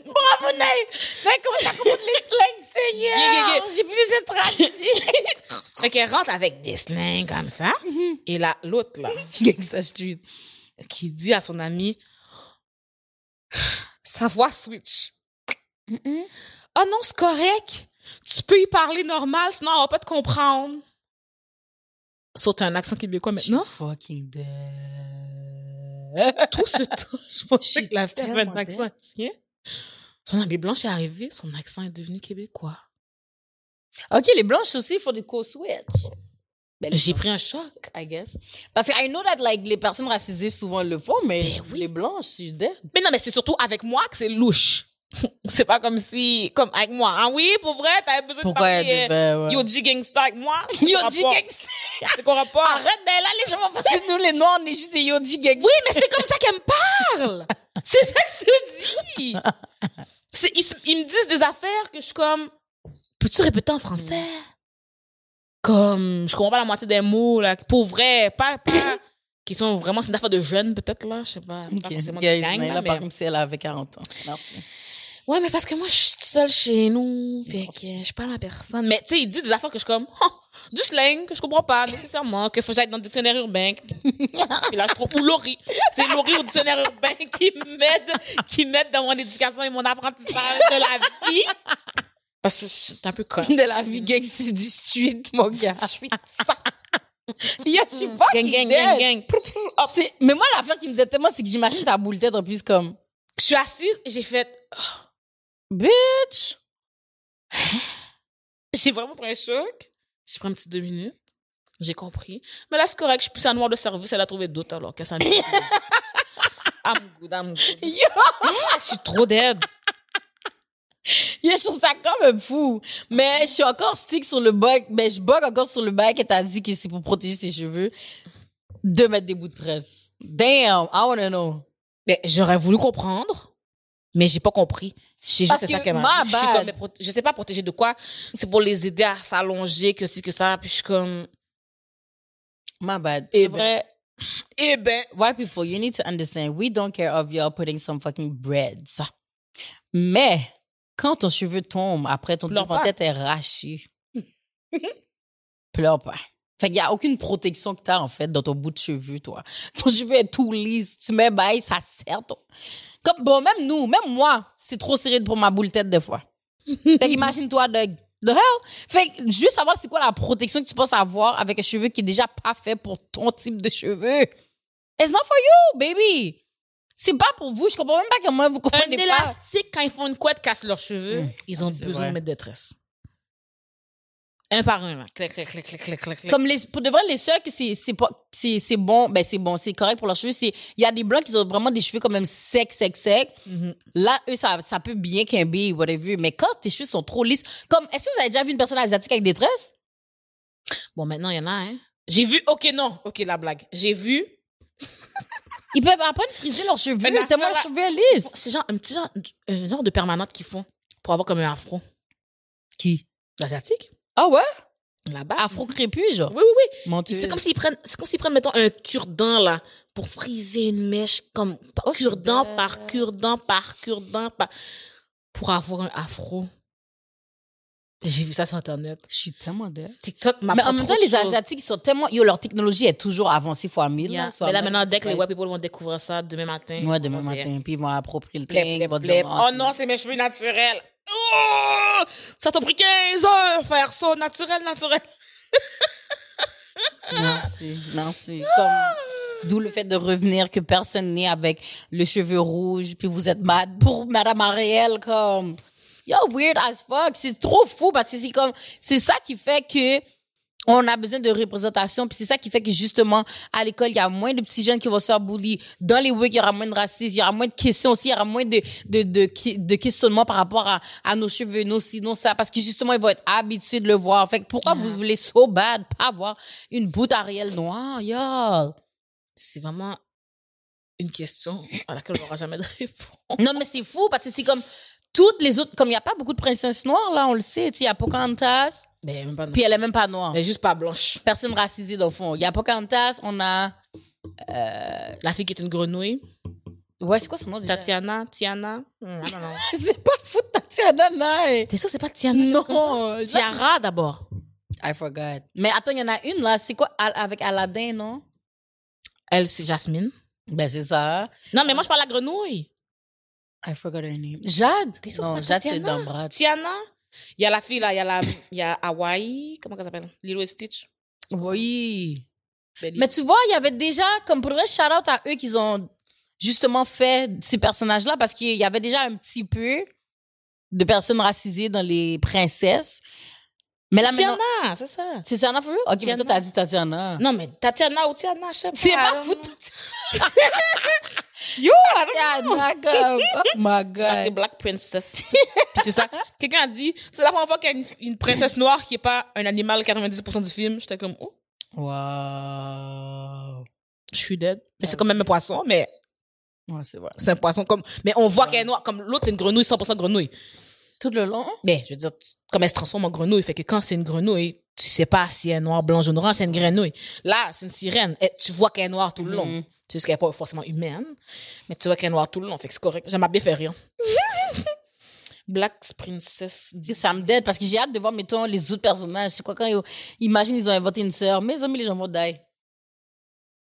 Bravo, Naïf. Naïf, comment ça comprendre les slangs, Seigneur? J'ai plus de traduire. Qu'elle rentre avec des slings comme ça. Et là, [laughs] l'autre, là, Gangsta Street. Qui dit à son ami, [sighs] sa voix switch. Ah non, c'est correct. Tu peux y parler normal, sinon on va pas te comprendre. Saute un accent québécois maintenant. Fucking dead. Tout ce temps, je pensais que la fille avait un accent haïtien. Son ami blanche est arrivé, son accent est devenu québécois. OK, les blanches aussi, il faut des co-switch. Ben, J'ai pris un choc. I guess. Parce que I know that, like, les personnes racisées souvent le font, mais Ben oui. les blanches, je suis dead. Mais non, mais c'est surtout avec moi que c'est louche. [laughs] c'est pas comme si, comme avec moi. Ah oui, pour vrai, t'avais besoin Pourquoi de parler devait, ouais. Yo G gangsta avec moi. Yo, G gangsta. C'est quoi [laughs] rapport? Arrête d'être là, les gens vont penser que nous, les noirs, on est juste des Yo, G gangsta. Oui, mais c'est comme ça qu'elle me parle. [laughs] C'est ça que je te dis. Ils me disent des affaires que je suis comme, peux-tu répéter en français? Comme, je comprends pas la moitié des mots, là, pour vrai, pas, pas, [clears throat] qui sont vraiment, c'est une affaire de jeunes, peut-être, là, je sais pas. pas Ok, forcément guys, gang, mais là, mais- par contre, si elle avait 40 ans. Merci. Ouais, mais parce que moi, je suis seule chez nous. Fait que je pas la personne. Mais tu sais, il dit des affaires que je suis comme, oh, du slang que je comprends pas nécessairement, que faut que j'aille dans le dictionnaire urbain. [laughs] Puis là, je trouve, ou Laurie. C'est Laurie au dictionnaire urbain qui m'aide, qui m'aide dans mon éducation et mon apprentissage de la vie. Parce que je suis un peu conne. De la vie gangsta du street, mon gars. Suis [laughs] Yo, je suis pas gang, gang, gang, gang. C'est, mais moi, l'affaire qui me déteste, moi, c'est que j'imagine ta boule tête en plus comme, Je suis assise et j'ai fait, bitch. [laughs] j'ai vraiment pris un choc. J'ai pris un petit deux minutes. J'ai compris. Mais là, c'est correct. Je suis plus un noir de service. Elle a trouvé d'autres alors qu'elle s'en [laughs] I'm good, I'm good. Yo, Ah, je suis trop dead. Je trouve ça quand même fou. Mais je suis encore stick sur le bug, mais je bug encore sur le bac et t'as dit que c'est pour protéger ses cheveux de mettre des bouts de tresse. Damn, I wanna know. Mais j'aurais voulu comprendre, mais j'ai pas compris. C'est Parce juste ça que my m'a dit. Je suis bad. comme, mais proté- je sais pas protéger de quoi. C'est pour les aider à s'allonger, que ci, que ça. Puis je suis comme, My bad. Eh C'est ben. vrai, eh ben. white people, you need to understand, we don't care of y'all putting some fucking breads. Mais, quand ton cheveu tombe après ton Pleure devant pas. tête est raché, pleure pas. Fait qu'il y a aucune protection que t'as, en fait, dans ton bout de cheveux, toi. Ton cheveu est tout lisse. Tu mets bail, ça serre ton... Comme, bon, même nous, même moi, c'est trop serré pour ma boule tête, des fois. fait qu'imagine-toi, de, the hell? Fait que, juste savoir c'est quoi la protection que tu penses avoir avec un cheveu qui est déjà pas fait pour ton type de cheveux. It's not for you, baby. C'est pas pour vous. Je comprends même pas comment vous Un comprenez pas. élastique, quand ils font une couette, casse leurs cheveux, Mm. ils ont c'est besoin vrai. de mettre des tresses. Un par un, là. Clic, clic, clic, clic, clic, clic, clic. Comme les, pour de vrai, les seuls que c'est, c'est pas, c'est, c'est bon, ben c'est bon, c'est correct pour leurs cheveux. C'est, il y a des blancs qui ont vraiment des cheveux quand même secs, secs, secs. Mhm. Là, eux, ça, ça peut bien quimber, whatever. Mais quand tes cheveux sont trop lisses, comme, est-ce que vous avez déjà vu une personne asiatique avec des tresses? Bon, maintenant, il y en a, hein. J'ai vu, ok, non, ok, la blague. J'ai vu, [laughs] Ils peuvent apprendre à friser leurs cheveux, tellement leurs cheveux lisses. c'est genre un petit genre, un genre de permanente qu'ils font pour avoir comme un afro. Qui? L'asiatique? Ah ouais? Là-bas. Afro-crépus, genre. Oui, oui, oui. C'est comme s'ils prennent, c'est comme s'ils prennent, mettons, un cure-dent, là, pour friser une mèche, comme, Oh, cure-dent par cure-dent par cure-dent par, pour avoir un afro. J'ai vu ça sur Internet. Je suis tellement dead. TikTok m'a Mais en même temps, les Asiatiques, ils sont tellement... Yo, leur technologie est toujours avancée fois mille. Yeah. là, Mais là, maintenant, dès que les white people vont découvrir ça demain matin. Ouais, demain matin. Puis ils vont approprier le thing. ils vont dire, Oh non, c'est mes cheveux naturels. Oh! Ça t'a pris 15 heures faire ça, naturel, naturel. [laughs] Merci, merci. Comme, d'où le fait de revenir que personne n'est avec le cheveu rouge, puis vous êtes mad pour Madame Ariel, comme, yo, weird as fuck. C'est trop fou parce que c'est comme, c'est ça qui fait que on a besoin de représentation, puis c'est ça qui fait que justement, à l'école, il y a moins de petits jeunes qui vont se faire bully. Dans les wigs, il y aura moins de racisme, il y aura moins de questions aussi, il y aura moins de, de, de, de questionnements par rapport à, à nos cheveux, nos ci, nos ça, parce que justement, ils vont être habitués de le voir. Fait que pourquoi vous voulez so bad pas avoir une bout Ariel noire, yo? C'est vraiment une question à laquelle on n'aura jamais de réponse. Non, mais c'est fou parce que c'est comme toutes les autres, comme il n'y a pas beaucoup de princesses noires, là, on le sait, tu sais, il y a Pocahontas, Mais même pas. puis elle est même pas noire. Elle est juste pas blanche. Personne racisée, dans le fond. Il y a Pocahontas, on a, La fille qui est une grenouille. ouais, c'est quoi son nom déjà? Tatiana, Tiana. I don't know. [laughs] C'est pas fou, Tatiana Nay. T'es sûr que c'est pas Tiana? Non. Tiara d'abord. I forgot. Mais attends, il y en a une là. C'est quoi Al- avec Aladdin, non? Elle, c'est Jasmine. Ben, c'est ça. Non, mais moi, je parle de la grenouille. I forgot her name. Jade? T'es Non, Jade, c'est Tatiana? dans Brad. Tiana? Il y a la fille, là. Il y a la, il y a Hawaii. Comment elle s'appelle? Lilo et Stitch. Oui. Belly. Mais tu vois, il y avait déjà, comme pour le vrai, shout out à eux qu'ils ont justement fait ces personnages-là parce qu'il y avait déjà un petit peu de personnes racisées dans les princesses. Mais là, maintenant. Tiana, c'est ça. C'est Tatiana for real? Ok, mais Tiana. toi, t'as dit Tatiana. Non, mais Tatiana ou Tiana, je sais pas. C'est pas don't fou. know. [laughs] Yo, I don't know. Oh [laughs] my. Black Princess. [laughs] C'est ça. Quelqu'un a dit, c'est la première fois qu'il y a une, une princesse noire qui est pas un animal 90% du film. J'étais comme, oh, Wow. je suis dead. Mais c'est quand même un poisson, mais Ouais, c'est vrai. c'est un poisson comme, mais on voit qu'elle est noire. Comme l'autre, c'est une grenouille, 100% grenouille. Tout le long? Mais, je veux dire, comme elle se transforme en grenouille, fait que quand c'est une grenouille, tu sais pas si elle est noire, blanche, jaune, orange, c'est une grenouille. Là, c'est une sirène. Et tu vois qu'elle est noire tout le long. Mhm. Tu sais qu'elle est pas forcément humaine, mais tu vois qu'elle est noire tout le long. Fait que c'est correct. J'aime bien faire rire. Black Princess. Ça me dead parce que j'ai hâte de voir, mettons, les autres personnages. C'est quoi quand ils, imagine, ils ont inventé une sœur. Mes amis, les gens vont die.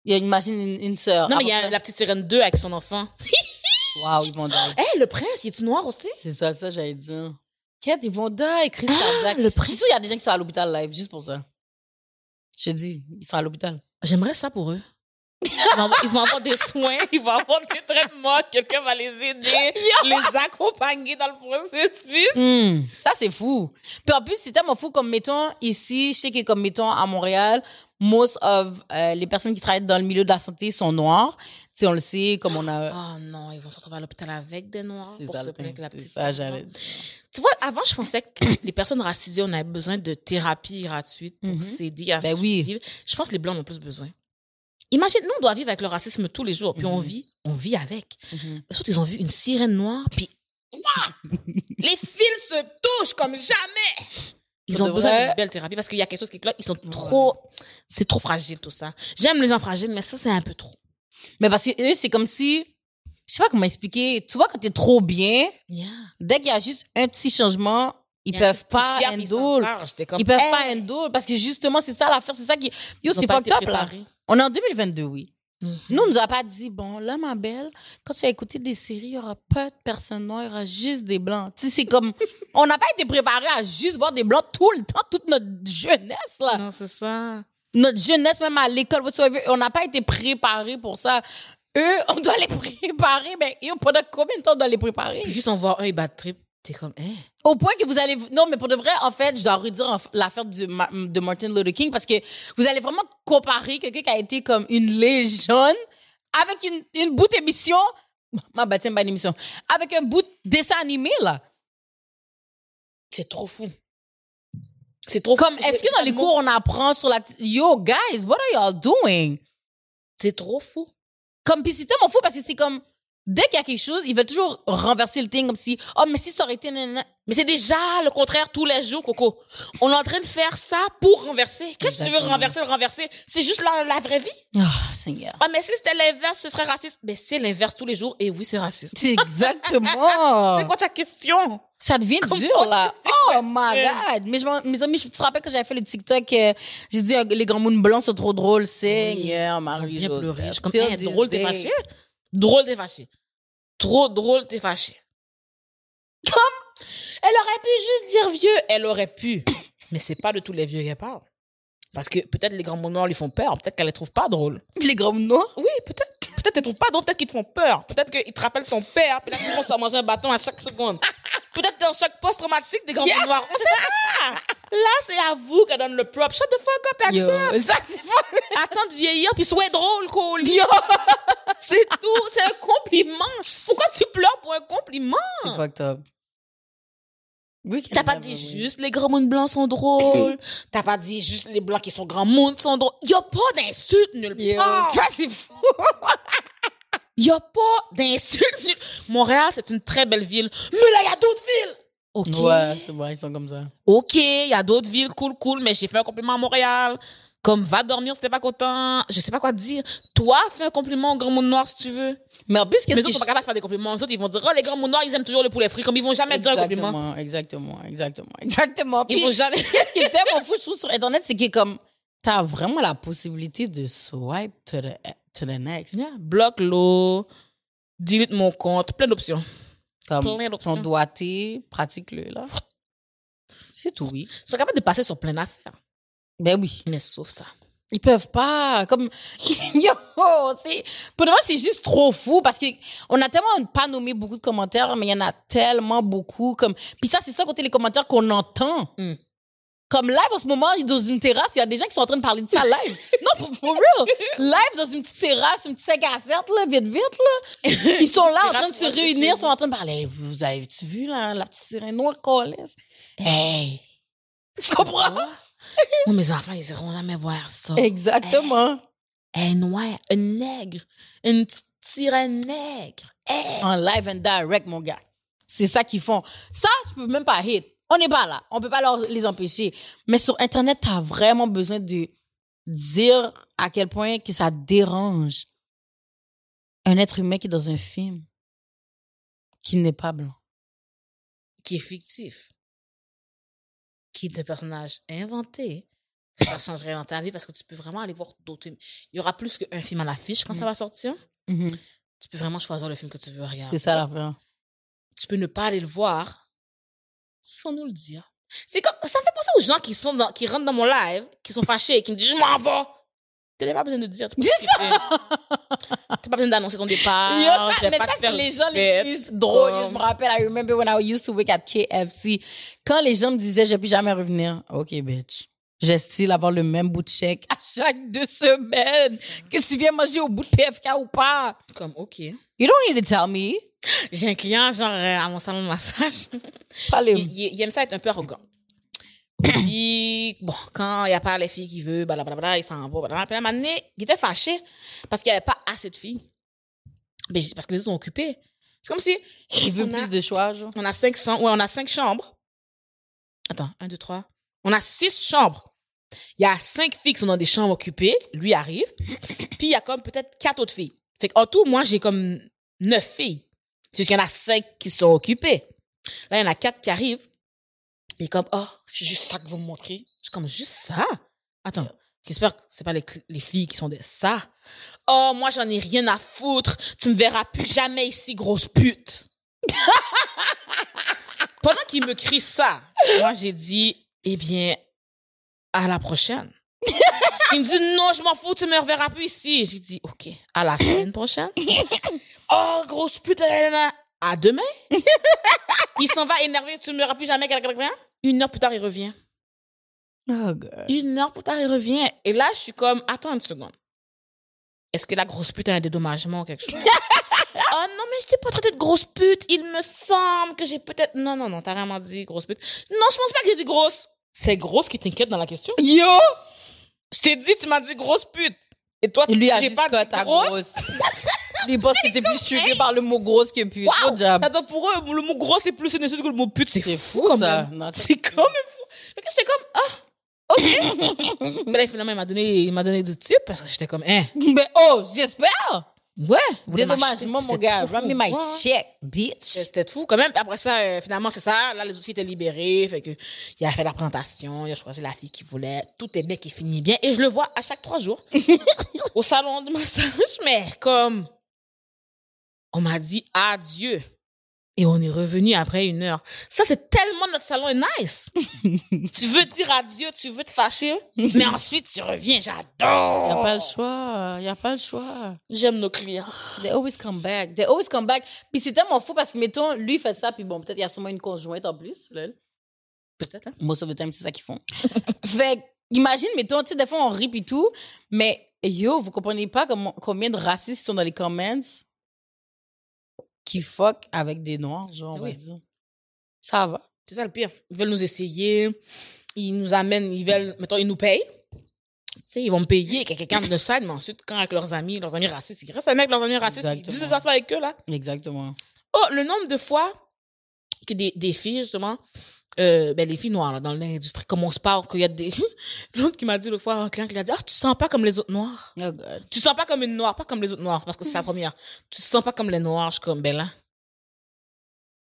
Il y a, imagine une, une sœur. Non, mais il y a la petite sirène 2 avec son enfant. [laughs] Wow, ils vont die. Hé, le prince, il est tout noir aussi? C'est ça, ça, j'allais dire. Quête, ils vont die. Chris cardiaque. le sûr, il y a des gens qui sont à l'hôpital live, juste pour ça. Je dis, ils sont à l'hôpital. J'aimerais ça pour eux. Ils vont, avoir, des soins, ils vont avoir des traitements, quelqu'un va les aider, [laughs] les accompagner dans le processus. Hmm, ça, c'est fou. Puis en plus, c'est tellement fou comme, mettons, ici, je sais que comme, mettons, à Montréal, most of euh, les personnes qui travaillent dans le milieu de la santé sont noires. Tu sais, on le sait, comme on a... Oh non, ils vont se retrouver à l'hôpital avec des noirs pour ça, se plaindre que la petite ça. Tu vois, avant, je pensais que [coughs] les personnes racisées, on avait besoin de thérapie gratuite pour Mhm. s'aider à Ben oui. survivre. Je pense que les blancs en ont plus besoin. Imagine, nous, on doit vivre avec le racisme tous les jours, puis on Mhm. vit, on vit avec. Surtout, ils ont vu une sirène noire, puis Ouah! [laughs] les fils se touchent comme jamais. Ils ont besoin d'une belle thérapie parce qu'il y a quelque chose qui cloche. Ils sont trop, c'est trop fragile tout ça. J'aime les gens fragiles, mais ça c'est un peu trop. Mais parce que eux, c'est comme si... Je sais pas comment expliquer. Tu vois, quand t'es trop bien, Yeah. dès qu'il y a juste un petit changement, ils peuvent pas puis ils Ils peuvent hey! pas handle parce que justement, c'est ça l'affaire. C'est ça qui... Yo, c'est pas fucked up, là. On est en 2022, oui. Mhm. Nous, on nous a pas dit, bon, là, ma belle, quand tu as écouté des séries, il y aura pas de personnes noires, il y aura juste des blancs. Tu sais, c'est comme, [laughs] on n'a pas été préparé à juste voir des blancs tout le temps, toute notre jeunesse, là. Non, c'est ça. Notre jeunesse, même à l'école, on n'a pas été préparé pour ça. Eux, on doit les [laughs] préparer, mais yo, pendant combien de temps on doit les préparer? Puis juste en voir un, il bat trip. T'es comme, eh. Au point que vous allez... Non, mais pour de vrai, en fait, je dois redire l'affaire Ma- de Martin Luther King parce que vous allez vraiment comparer quelqu'un qui a été comme une légende avec une, une bout d'émission... Ma bâtiment, pas une émission. Avec un bout de dessin animé, là. C'est trop fou. C'est trop Comme, fou. est-ce que dans les cours, on apprend sur la... Yo, guys, what are y'all doing? C'est trop fou. Comme, puis c'est tellement fou parce que c'est comme... dès qu'il y a quelque chose, ils veulent toujours renverser le thing comme si, oh, mais si ça aurait été, nanana. Mais c'est déjà le contraire tous les jours, Coco. On est en train de faire ça pour renverser. Qu'est-ce que tu veux renverser, le renverser? C'est juste la, la vraie vie. Ah, Seigneur. Ah, mais si c'était l'inverse, ce serait raciste. Mais c'est l'inverse tous les jours. Et oui, c'est raciste. C'est exactement. [laughs] C'est quoi ta question? Ça devient Comment dur, là. Oh my God. Mais je, mes amis, je te rappelle quand j'avais fait le TikTok, euh, j'ai dit, euh, les grands moons blancs sont trop drôles. Seigneur, ont Marie. bien pleuré. Je suis comme, hey, drôle, t'es day. Drôle, t'es fâché. Trop drôle, t'es fâché. Comme, elle aurait pu juste dire vieux. Elle aurait pu. [coughs] Mais c'est pas de tous les vieux qu'elle parle. Parce que peut-être les grands mots noirs lui font peur. Peut-être qu'elle les trouve pas drôles. Les grands moons noirs? Oui, peut-être. Peut-être qu'elles trouvent pas drôles. Peut-être qu'ils te font peur. Peut-être qu'ils te rappellent ton père. Puis là, ils vont se manger un bâton à chaque seconde. Peut-être en choc post-traumatique des grands mots noirs. On sait pas. Là, c'est à vous qu'elle donne le prop. Shut the fuck up, Yo, accepte. ça, c'est pas... Attends de vieillir, puis sois drôle, Cole. Yo! C'est tout. C'est un compliment. Pourquoi tu pleures pour un compliment? C'est fucked up. Oui, T'as pas dit juste les grands mondes blancs sont drôles. [coughs] T'as pas dit juste les blancs qui sont grands mondes sont drôles. Y a pas d'insultes nulle Yo, part. ça, c'est fou. Y a pas d'insultes [laughs] Montréal, c'est une très belle ville. Mais là, y a d'autres villes. OK. Ouais, c'est vrai, ils sont comme ça. OK, y a d'autres villes cool, cool, mais j'ai fait un compliment à Montréal. Comme va dormir si t'es pas content. Je sais pas quoi te dire. Toi, fais un compliment au grand monde noir si tu veux. Mais en plus, qu'est-ce les que autres sont pas capables de faire des compliments. Les autres, ils vont dire, oh, les grands mondes noirs, ils aiment toujours le poulet frit. Comme ils vont jamais dire un compliment. Exactement, exactement, exactement, [laughs] exactement. Ils vont jamais. [laughs] Qu'est-ce qui est tellement fou, je trouve, sur Internet, c'est que comme, t'as vraiment la possibilité de swipe to the, to the next. Yeah. Bloque l'eau, delete mon compte, plein d'options. Comme, Plein d'options. ton doigté, pratique-le, là. C'est tout, oui. Ils sont capables de passer sur plein d'affaires. Ben oui. Mais sauf ça. Ils peuvent pas, comme, [laughs] yo, c'est, pour vrai, c'est juste trop fou parce que on a tellement pas nommé beaucoup de commentaires, mais il y en a tellement beaucoup, comme, puis ça, c'est ça côté les commentaires qu'on entend. Mm. Comme live en ce moment, dans une terrasse, il y a des gens qui sont en train de parler de ça live. [laughs] non, for, for real. Live dans une petite terrasse, une petite 5 à 7, là, vite, vite, là. Ils sont là en train de se réunir, je sont en train de parler. Hey, vous avez-tu vu, là, la petite sirène noire laisse? Hey. Tu comprends? [laughs] Oh, mes enfants, ils iront jamais voir ça. Exactement. Un noir, un nègre, une petite sirène nègre. Hey. en live and direct, mon gars. C'est ça qu'ils font. Ça, je peux même pas hit. On n'est pas là. On peut pas leur, les empêcher. Mais sur Internet, t'as vraiment besoin de dire à quel point que ça dérange un être humain qui est dans un film qui n'est pas blanc. Qui est fictif. Qui est un personnage inventé. Que ça changerait dans ta vie parce que tu peux vraiment aller voir d'autres films. Il y aura plus qu'un film à l'affiche quand ça va sortir. Tu peux vraiment choisir le film que tu veux regarder. C'est ça l'affaire. tu peux ne pas aller le voir sans nous le dire. C'est comme, ça fait penser aux gens qui sont dans, qui rentrent dans mon live, qui sont fâchés, qui me disent, je m'en vais. T'as pas besoin de le dire. Besoin de- T'as pas besoin d'annoncer ton [laughs] départ. Yo, ça- mais pas ça, c'est les gens les plus drôles. Je me rappelle, I remember when I used to work at KFC. Quand les gens me disaient, je vais plus jamais revenir. OK, bitch. J'estime avoir le même bout de chèque à chaque deux semaines. Que tu viens manger au bout de PFK ou pas. Comme, ok. You don't need to tell me. J'ai un client, genre, euh, à mon salon de massage. Parlez. il, il- il aime ça être un peu arrogant. [clears throat] Puis, bon, quand il n'y a pas les filles qui veulent, blablabla, il s'en va. blablabla. Puis à un moment donné, il était fâché parce qu'il n'y avait pas assez de filles. Ben, parce que les autres sont occupés. C'est comme si. Il veut a- plus de choix, genre. On a cinq chambres. Ouais, on a cinq chambres. Attends, un, deux, trois. On a six chambres. Il y a cinq filles qui sont dans des chambres occupées. Lui arrive. Puis il y a comme peut-être quatre autres filles. Fait qu'en tout, moi, j'ai comme neuf filles. C'est qu'il y en a cinq qui sont occupées. Là, il y en a quatre qui arrivent. Et comme, oh, c'est juste ça que vous me montrez. Je suis comme, juste ça? Attends. J'espère que c'est pas les filles qui sont des ça. Oh, moi, j'en ai rien à foutre. Tu me verras plus jamais ici, grosse pute. [laughs] Pendant qu'il me crie ça, moi, j'ai dit, eh bien, à la prochaine. Il me dit, non, je m'en fous, tu me reverras plus ici. J'ai dit, OK, à la semaine prochaine. oh, grosse pute, à demain? il s'en va énervé, tu ne me verras plus jamais. Une heure plus tard, il revient. Oh, God. Une heure plus tard, il revient. Et là, je suis comme, attends une seconde. Est-ce que la grosse pute a un dédommagement ou quelque chose? [laughs] oh non, mais je t'ai pas traité de grosse pute. Il me semble que j'ai peut-être... Non, non, non, t'as vraiment dit grosse pute. Non, je pense pas que j'ai dit grosse. C'est grosse qui t'inquiète dans la question. Yo! Je t'ai dit, tu m'as dit grosse pute. Et toi, Et lui a pas dit grosse. grosse. Pensent que t'es plus trigger par le mot grosse que pute. Wow! Job. Attends, pour eux, le mot gros, c'est plus nécessaire que le mot pute. C'est fou, fou, quand ça, C'est quand même fou. Fait que j'étais comme, ah, ok. [laughs] Mais là, finalement, il m'a donné, il m'a donné du type parce que j'étais comme, hein. Mais oh, j'espère. Ouais. Dédommagement, mon gars. Run me my check, bitch. C'était fou quand même. Après ça, euh, finalement, c'est ça. Là, les autres filles étaient libérées. Fait que, il a fait la présentation. Il a choisi la fille qu'il voulait. Tout est bien qui finit bien. Et je le vois à chaque trois jours. [laughs] au salon de massage. Mais comme, on m'a dit adieu. Et on est revenu après une heure. Ça, c'est tellement notre salon est nice. [laughs] tu veux dire adieu, tu veux te fâcher, mais ensuite tu reviens. Y a J'adore. pas le choix. Y a pas le choix. J'aime nos clients. They always come back. They always come back. Puis c'est tellement fou parce que, mettons, lui fait ça, puis bon, peut-être il y a sûrement une conjointe en plus. Peut-être, hein? Most of the time, c'est ça qu'ils font. [laughs] fait imagine, mettons, tu sais, des fois, on rit et tout, mais yo, vous comprenez pas comment, combien de racistes sont dans les comments? Qui fuck avec des noirs, genre, on va dire. Ça va. C'est ça le pire. Ils veulent nous essayer. Ils nous amènent, ils veulent, mettons, ils nous payent. Tu sais, ils vont me payer, [laughs] quelqu'un de side, mais ensuite, quand avec leurs amis, leurs amis racistes, ils restent avec leurs amis racistes, ils disent Exactement. des affaires avec eux, là. Exactement. Oh, le nombre de fois que des, des filles, justement, euh, ben, les filles noires, là, dans l'industrie, comme on se parle, qu'il y a des, [laughs] l'autre qui m'a dit l'autre fois, un client qui lui a dit, ah, tu sens pas comme les autres noirs? Oh. Tu sens pas comme une noire, pas comme les autres noirs, parce que c'est la première. Tu sens pas comme les noirs, je suis comme, ben là.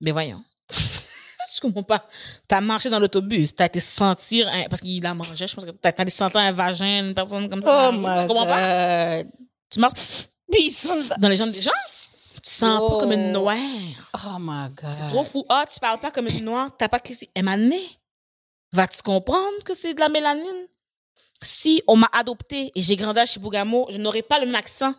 Mais voyons. [laughs] je comprends pas. T'as marché dans l'autobus, t'as été sentir, un- parce qu'il a mangé, je pense que t'as été sentir un vagin, une personne comme ça. Oh, je comprends pas? Tu marches dans les jambes des gens, sens pas comme une noire. Oh, my God. C'est trop fou. Ah, tu parles pas comme une noire, t'as pas crissé. Emmané. Vas-tu comprendre que c'est de la mélanine? Si on m'a adopté et j'ai grandi à Chibougamau, je n'aurais pas le même accent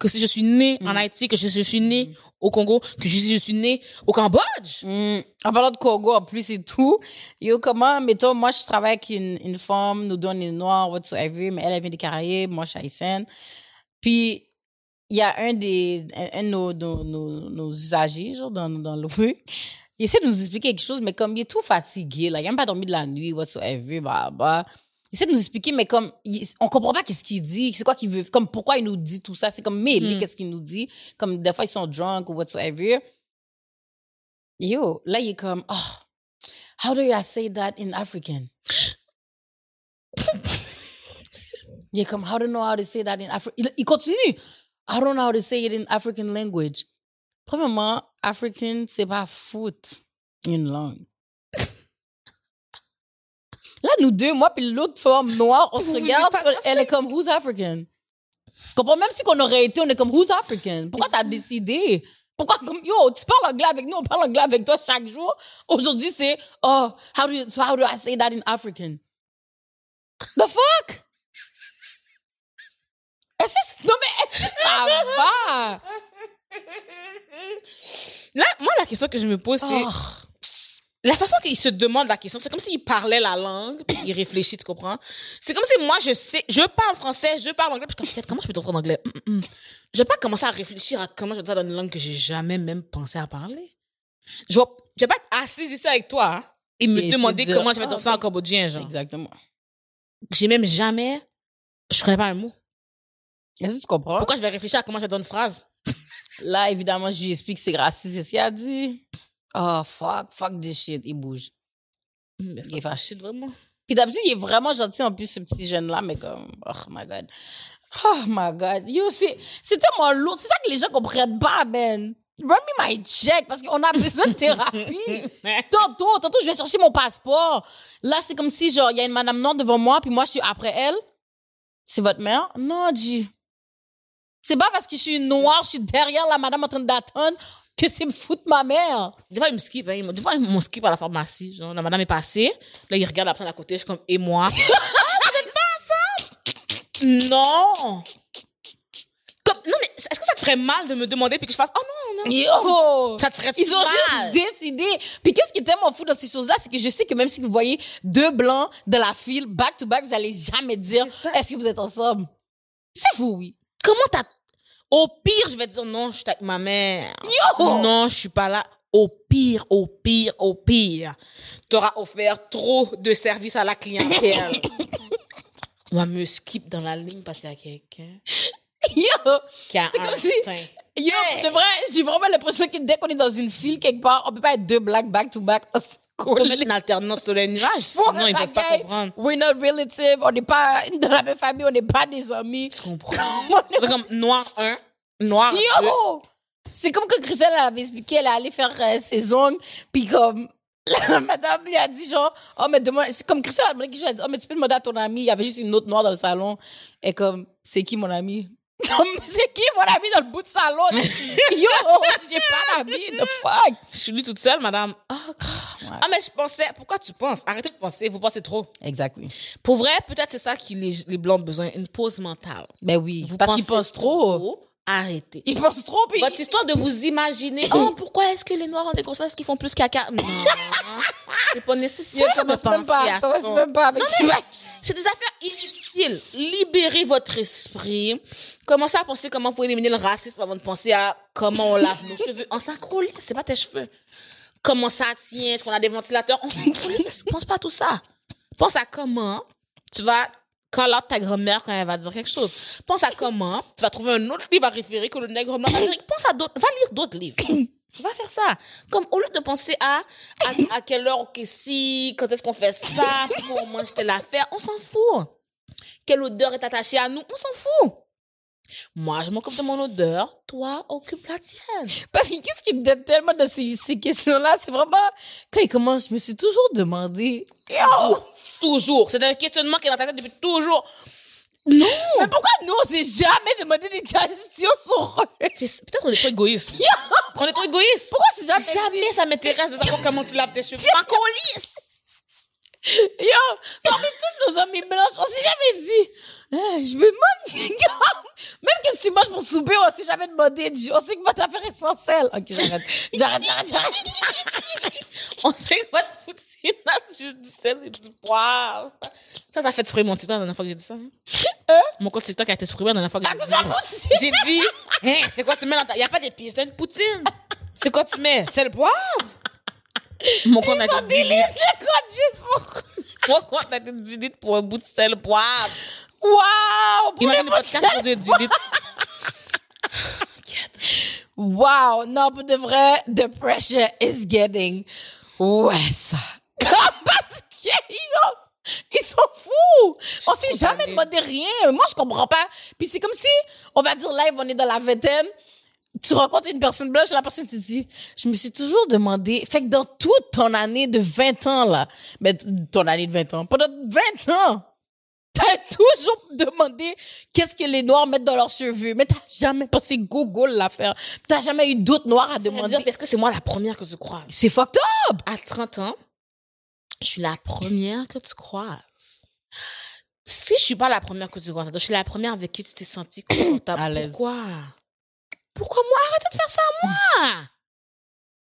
que si je suis née en Mm. Haïti, que je, je suis née au Congo, que je, je suis née au Cambodge. Mm. En parlant de Congo, en plus et tout, yo, comment, mettons, moi, je travaille avec une, une femme, nous donne une noire, whatsoever, mais elle, elle vient des Caraïbes, moi, je suis haïtienne. Puis, il y a un des, un, un de nos, nos, nos, nos usagers, genre, dans, dans le rue, il essaie de nous expliquer quelque chose, mais comme il est tout fatigué, là, il n'a pas dormi de la nuit, whatsoever, bah, bah. Il essaie de nous expliquer, mais comme, il- on comprend pas qu'est-ce qu'il dit, c'est quoi qu'il veut, comme, pourquoi il nous dit tout ça, c'est comme mêlé, Mm. qu'est-ce qu'il nous dit, comme, des fois, ils sont drunk ou whatsoever. Yo, là, il est comme, oh, how do I say that in African? [laughs] il est comme, how do I know how to say that in African? Il, il continue. I don't know how to say it in African language. Premièrement, African, c'est pas foot, une langue. [laughs] Là, nous deux, moi puis l'autre femme noire, on se Vous regarde, elle est comme, who's African? Tu comprends? Même si qu'on aurait été, on est comme, who's African? Pourquoi t'as décidé? Pourquoi, comme, yo, tu parles anglais avec nous, on parle anglais avec toi chaque jour? Aujourd'hui, c'est, oh, how do, you, so how do I say that in African? The fuck? Est-ce que, non, mais est-ce que ça va? Là, moi, la question que je me pose, c'est Oh. la façon qu'il se demande la question, c'est comme s'il parlait la langue, puis il réfléchit, tu comprends? C'est comme si moi, je sais, je parle français, je parle anglais, puis je comme, comment je peux t'entendre en anglais? Hum, hum, hum. Je vais pas commencer à réfléchir à comment je vais dire dans une langue que j'ai jamais même pensé à parler. Je vais, je vais pas être assise ici avec toi, hein, et me Et demander comment je vais ah, dire ça en cambodgien, genre. Exactement. J'ai même jamais, je connais pas un mot. Est-ce que tu comprends? Pourquoi je vais réfléchir à comment je dire une phrase? [laughs] Là, évidemment, je lui explique que c'est raciste, c'est ce qu'il a dit. Oh, fuck, fuck this shit. Il bouge. Mais Il est fâché. vraiment. Puis d'habitude, il est vraiment gentil en plus, ce petit jeune-là, mais comme, oh my god. Oh my god. Yo, c'est, tellement lourd. C'est ça que les gens comprennent pas, man. Run me my check, parce qu'on a besoin de thérapie. [laughs] Tantôt, tantôt, je vais chercher mon passeport. Là, c'est comme si, genre, il y a une madame noire devant moi, puis moi, je suis après elle. C'est votre mère? Non, G. C'est pas parce que je suis noire, je suis derrière la madame en train d'attendre que c'est me foutre ma mère. Des fois, il me skip. hein. Des fois, il me skip à la pharmacie. Genre, la madame est passée. Là, il regarde après à côté. Je suis comme, et moi? [laughs] ah? Non! Comme, non, mais est-ce que ça te ferait mal de me demander puis que je fasse, oh non, non. Yo! Ça te ferait Ils ont mal? juste décidé. Puis qu'est-ce qui est tellement fou dans ces choses-là, c'est que je sais que même si vous voyez deux blancs de la file back to back, vous allez jamais dire est-ce que vous êtes ensemble? C'est fou, oui. Comment t'as. Au pire, je vais dire non, je suis avec ma mère. Yo! Non, je suis pas là. Au pire, au pire, au pire, t'auras offert trop de services à la clientèle. [coughs] On va me skip dans la ligne parce qu'il y a quelqu'un Yo! qui a C'est comme si- teint. Yo, de vrai, j'ai vraiment l'impression que dès qu'on est dans une file quelque part, on peut pas être deux blacks back to back. Faut mettre une alternance sur le nuage, Faut sinon ils peuvent pas comprendre. We're not relative. On n'est pas dans la même famille. On n'est pas des amis. Tu comprends? [laughs] C'est comme noir 1, noir 2. Yo! C'est comme quand Christelle elle avait expliqué, elle allée faire euh, ses ongles, puis comme [laughs] la madame lui a dit genre, oh mais demande, c'est comme Christelle a demandé quelque chose, elle a dit, oh mais tu peux demander à ton ami, il y avait juste une autre noire dans le salon, et comme, c'est qui mon ami? [laughs] C'est qui mon ami dans le bout de salon? [laughs] Yo, j'ai pas d'amis, the fuck? Je suis lui toute seule, madame. Ah, ah, mais je pensais, pourquoi tu penses? Arrêtez de penser, vous pensez trop. Exactly. Pour vrai, peut-être c'est ça que les, les blancs ont besoin, une pause mentale. Ben oui, Vous parce qu'ils pensent trop. Arrêtez. Ils pensent trop, puis... Votre histoire de vous imaginer, [laughs] oh, pourquoi est-ce que les noirs ont des grosses fesses qui font plus caca? Non. c'est pas Yo, nécessaire commence même pas, commence même pas avec ça. C'est des affaires inutiles. Libérez votre esprit. Commencez à penser comment vous éliminer le racisme avant de penser à comment on lave nos cheveux. On s'en c'est pas tes cheveux. Comment ça tient, est-ce qu'on a des ventilateurs? On s'en pense pas à tout ça. Pense à comment tu vas quand là ta grand-mère quand elle va dire quelque chose. Pense à comment tu vas trouver un autre livre à référer que le nègre blanc. Pense à d'autres, va lire d'autres livres. Va faire ça. Comme au lieu de penser à à, à quelle heure, ok, si, quand est-ce qu'on fait ça, comment on mange telle affaire, on s'en fout. Quelle odeur est attachée à nous, on s'en fout. Moi, je m'occupe de mon odeur, toi, occupe la tienne. Parce que qu'est-ce qui me donne tellement de ces, ces questions-là, c'est vraiment, quand il commence, je me suis toujours demandé, yo, Toujours. C'est un questionnement qui est dans ta tête depuis toujours. Mais pourquoi nous, on s'est jamais demandé des questions sur eux? Peut-être on est trop égoïste. on est trop égoïste. Pourquoi c'est jamais Jamais ça m'intéresse de savoir comment tu laves tes cheveux. Ma colisse. Yo, parmi toutes nos amies blanches, on s'est jamais dit, Eh, je me demande, même que si moi je pour souper, on s'est jamais demandé, on sait que votre affaire est sans sel. Ok, j'arrête. J'arrête, j'arrête, j'arrête. [laughs] On sait que votre poutine a juste du sel et du poivre. Ça, ça a fait supprimer mon TikTok la dernière fois que j'ai dit ça. hein. Mon compte TikTok a été supprimé la dernière fois que À j'ai dit ça. J'ai dit, hein, c'est quoi tu mets dans ta... Il n'y a pas d'épices, c'est une poutine. C'est quoi tu mets? C'est le poivre? Mon compte a été delete. le code juste pour... Mon compte a été delete pour un bout de sel poivre. Wow! Imagine le podcast podcast. de delete. Wow! Non, pour de vrai, the pressure is getting ça. [laughs] Parce qu'ils ont- ils sont fous! On s'est jamais demandé rien. Moi, je comprends pas. Puis c'est comme si, on va dire live, on est dans la vingtaine, tu rencontres une personne blanche, la personne te dit, je me suis toujours demandé, fait que dans toute ton année de 20 ans, là, mais t- ton année de 20 ans, pendant 20 ans, t'as [laughs] toujours demandé qu'est-ce que les noirs mettent dans leurs cheveux, mais t'as jamais passé Google l'affaire. T'as jamais eu d'autres noirs à demander. Est-ce que c'est moi la première que tu croises? C'est fucked up! à 30 ans, je suis la première que tu croises. Si je suis pas la première que tu croises, je suis la première avec qui tu t'es senti [coughs] confortable. Pourquoi? Pourquoi moi? Arrêtez de faire ça à moi!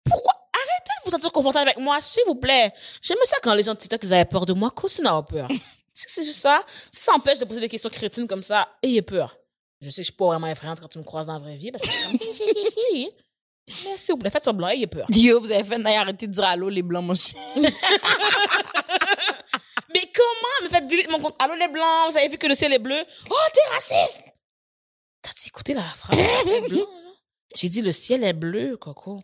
Pourquoi? Arrêtez de vous sentir confortable avec moi, s'il vous plaît. J'aime ça quand les gens de TikTok, ils avaient peur de moi. Continue d'avoir peur. [laughs] Si c'est juste ça, si ça empêche de poser des questions crétines comme ça, ayez peur. Je sais que je suis pas vraiment effrayante quand tu me croises dans la vraie vie, parce que [laughs] Mais s'il vous plaît, faites semblant, ayez peur. Yo, vous avez fait d'ailleurs arrêter de dire allô les blancs, mon chien. [laughs] Mais comment me faites delete mon compte? Allô les blancs, vous avez vu que le ciel est bleu? Oh, t'es raciste! T'as-tu écouté la phrase? J'ai dit le ciel est bleu, Coco.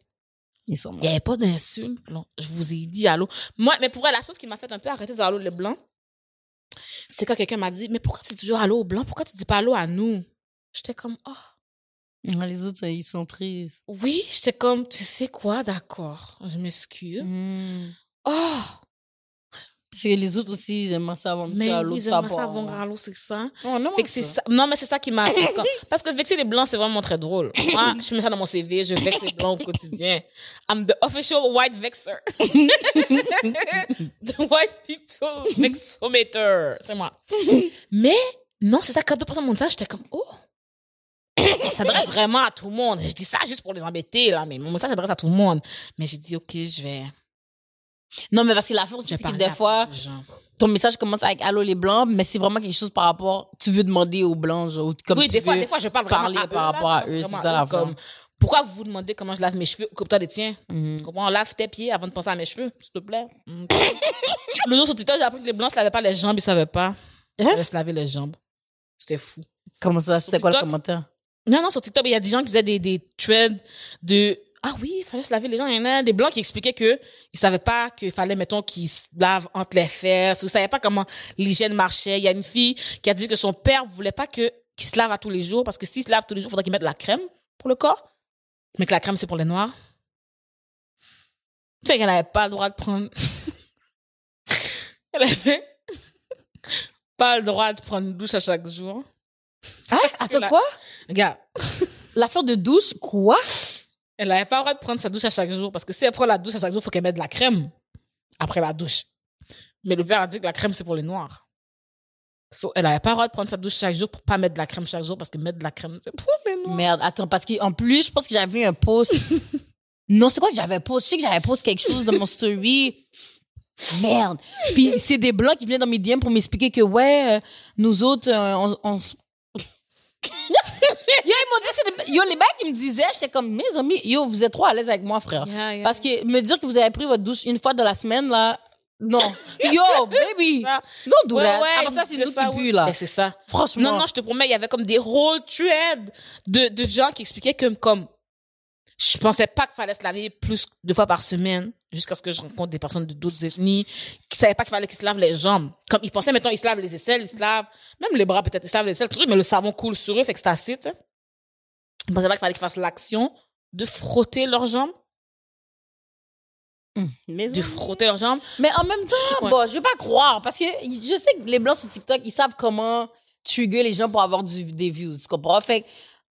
Ils sont Il n'y avait pas d'insulte, là. Je vous ai dit allô. Moi, mais pour vrai, la chose qui m'a fait un peu arrêter de dire allô les blancs, c'est quand quelqu'un m'a dit, mais pourquoi tu dis toujours allô aux blancs? Pourquoi tu dis pas allô à nous? J'étais comme, oh. Les autres, ils sont tristes. Oui, j'étais comme, tu sais quoi, d'accord. Je m'excuse. Oh! Parce que les autres aussi, ils aiment ça avant de Mais de j'aimerais ta ça avant allô, c'est ça. Oh, non, Fait que c'est ça. Non, mais c'est ça qui m'a. Parce que vexer les blancs, c'est vraiment très drôle. Moi, je mets ça dans mon CV, je vexe les blancs au quotidien. I'm the official white vexer. [laughs] the white people vexometer. C'est moi. Mais, non, c'est ça, quand deux personnes m'ont dit ça, j'étais comme, oh. Ça s'adresse vraiment à tout le monde. Je dis ça juste pour les embêter, là, mais mon message s'adresse à tout le monde. Mais j'ai dit, OK, je vais. Non, mais parce que la force, c'est que des fois, ton message commence avec allô les blancs, mais c'est vraiment quelque chose par rapport, tu veux demander aux blancs, genre, comme oui, tu des fois, veux des fois, je parle parler à eux, par là, rapport à eux, c'est ça la comme, pourquoi vous vous demandez comment je lave mes cheveux? Coupe-toi les tiens? Mhm. Tu comprends? Lave tes pieds avant de penser à mes cheveux, s'il te plaît? Mm. [laughs] Le jour sur TikTok, j'ai appris que les blancs se lavaient pas les jambes, ils savaient pas. Ils Hein? savaient se laver les jambes. C'était fou. Comment ça? C'était quoi le commentaire? Non, non, sur TikTok, il y a des gens qui faisaient des, des threads de ah oui, il fallait se laver les gens. Il y en a des blancs qui expliquaient que ils savaient pas qu'il fallait, mettons, qu'ils se lavent entre les fesses. Ils savaient pas comment l'hygiène marchait. Il y a une fille qui a dit que son père voulait pas que qu'il se lave à tous les jours parce que s'il se lave tous les jours, il faudrait qu'il mette de la crème pour le corps. Mais que la crème, c'est pour les noirs. Fait qu'elle n'avait pas le droit de prendre. [laughs] Elle avait [laughs] pas le droit de prendre une douche à chaque jour. Hein? Attends, la- quoi? Regarde, [laughs] L'affaire de douche, quoi? elle n'avait pas le droit de prendre sa douche à chaque jour parce que si elle prend la douche à chaque jour, il faut qu'elle mette de la crème après la douche. Mais le père a dit que la crème, c'est pour les noirs. So, elle n'avait pas le droit de prendre sa douche chaque jour pour pas mettre de la crème chaque jour parce que mettre de la crème, c'est pour les noirs. Merde, attends, parce qu'en plus, je pense que j'avais un post. [laughs] non, c'est quoi que j'avais post? Je sais que j'avais post quelque chose dans mon story. Merde. Puis c'est des blancs qui venaient dans mes DM pour m'expliquer que, ouais, euh, nous autres, euh, on, on yo, ils m'ont dit, c'est des- yo, les mecs, ils me disaient, j'étais comme, mes amis, yo, vous êtes trop à l'aise avec moi, frère. Yeah, yeah. Parce que me dire que vous avez pris votre douche une fois dans la semaine, là, non. [laughs] Yo, baby. Don't do Ouais, ouais, Après ça, c'est nous ça, qui puent, là. C'est ça. Franchement. Non, non, je te promets, il y avait comme des threads de, de gens qui expliquaient que, comme, je pensais pas qu'il fallait se laver plus deux fois par semaine, jusqu'à ce que je rencontre des personnes de d'autres ethnies qui savaient pas qu'il fallait qu'ils se lavent les jambes. Comme, ils pensaient, mettons, ils se lavent les aisselles, ils se lavent, même les bras peut-être, ils se lavent les aisselles, tout truc, mais le savon coule sur eux, fait que c'est assez, tu. Ils pensaient pas qu'il fallait qu'ils fassent l'action de frotter leurs jambes, Hum, mais de frotter leurs jambes. Mais en même temps, Ouais. bon, je vais pas croire parce que je sais que les blancs sur TikTok, ils savent comment trigger les gens pour avoir du, des views, tu comprends? Fait que,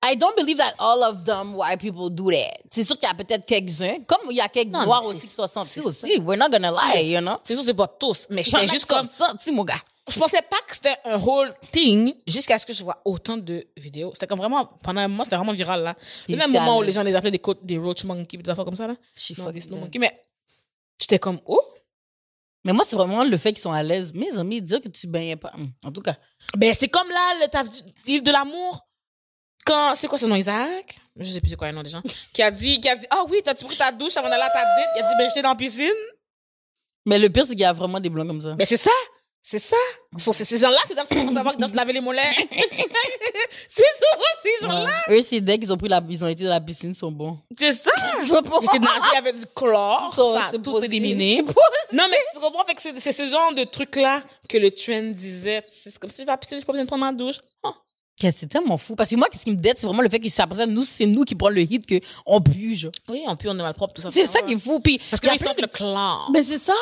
I don't believe that all of them white people do that. C'est sûr qu'il y a peut-être quelques-uns, comme il y a quelques Non, noirs aussi qui sont sentis aussi. We're not gonna lie, you know? C'est sûr, c'est pas tous, mais j'étais juste comme, sentis, mon gars. je pensais pas que c'était un whole thing jusqu'à ce que je vois autant de vidéos. C'était comme vraiment, pendant un moment, c'était vraiment viral, là. Le même moment où les gens les appelaient des, des roach monkeys, des affaires comme ça, là. Je suis Non, des snow monkeys. Mais j'étais comme, oh. Mais moi, c'est vraiment le fait qu'ils sont à l'aise. Mes amis, dire que tu baignais pas. hum, En tout cas. Ben, c'est comme là, le, l'île de l'amour. Quand, c'est quoi son nom, Isaac? Je sais plus c'est quoi le nom des gens. Qui a dit, qui a dit, ah oui, t'as-tu pris ta douche avant d'aller à ta date? Il a dit, ben, j'étais dans la piscine. Mais le pire, c'est qu'il y a vraiment des blancs comme ça. Ben, c'est ça. C'est ça. C'est ces gens-là qui doivent savoir qu'ils doivent se laver les mollets. [laughs] c'est ça, ces gens-là. Ouais. Eux, c'est dès qu'ils ont pris la, ils ont été dans la piscine, ils sont bons. C'est ça. J'étais nagé avec du chlore. Ça, tout possible. éliminé. Non, mais tu comprends, fait que c'est, ce genre de truc-là que le trend disait. C'est comme si je vais à la piscine, j'ai pas besoin de prendre ma douche. Oh. Que C'est tellement fou. Parce que moi, qu'est-ce qui me dette, c'est vraiment le fait que après nous, c'est nous qui prenons le hit que on pue, genre. Oui, en plus, on est mal propre, tout ça. C'est ça qui est fou. Puis, Parce il y a qu'ils plein sentent de- le chlore. Mais c'est ça.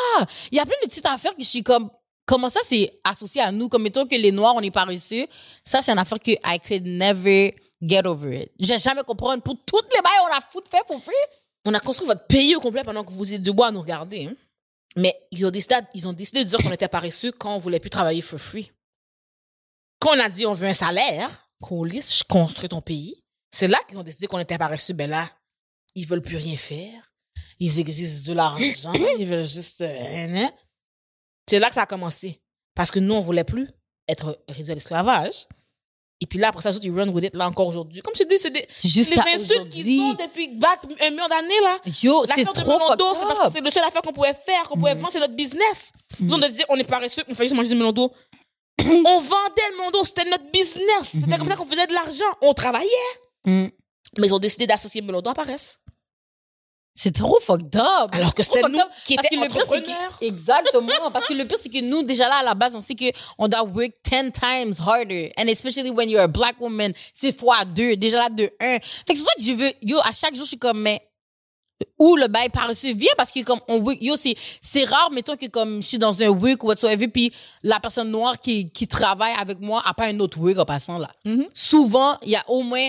Il y a plein de petites affaires que je suis comme, comment ça, c'est associé à nous? Comme, mettons que les Noirs, on est paresseux. Ça, c'est une affaire que I could never get over it. J'ai jamais compris. Pour toutes les bails, on a foutu fait pour free. On a construit votre pays au complet pendant que vous êtes debout à nous regarder. hein. Mais ils ont, décidé, ils ont décidé de dire qu'on était paresseux quand on voulait plus travailler for free. Quand on a dit on veut un salaire, qu'on lisse, je construis ton pays, c'est là qu'ils ont décidé qu'on était paresseux. Ben là, ils veulent plus rien faire. Ils exigent de l'argent. [coughs] ils veulent juste... euh, hein, hein. C'est là que ça a commencé. Parce que nous, on voulait plus être réduits à l'esclavage. Et puis là, après ça, ils run with it, là, encore aujourd'hui. Comme je dis, c'est des, les insultes qu'ils ont depuis back un million d'années, là. Yo, c'est trop fucked c'est parce que c'est le seul affaire qu'on pouvait faire, qu'on pouvait Mhm. vendre, c'est notre business. Nous, on Mhm. disait, on est paresseux, on fallait juste manger du melon d'eau. [clears throat] on vendait le melon d'eau, c'était notre business. C'était Mhm. comme ça qu'on faisait de l'argent. On travaillait. Mm. Mais ils ont décidé d'associer le melon d'eau à paresse. C'est trop fucked up. Alors que c'était nous qui étions entrepreneurs. que, exactement. Parce que le pire, c'est que nous, déjà là, à la base, on sait que on doit work 10 times harder. And especially when you're a black woman, c'est fois deux. Déjà là, de un. Fait que c'est pour ça que je veux, yo, à chaque jour, je suis comme, mais, où le bail paresseux vient parce que comme on yo, c'est, c'est rare, mettons que comme je suis dans un work ou whatsoever, puis la personne noire qui, qui travaille avec moi a pas un autre work en passant là. Mhm. Souvent, il y a au moins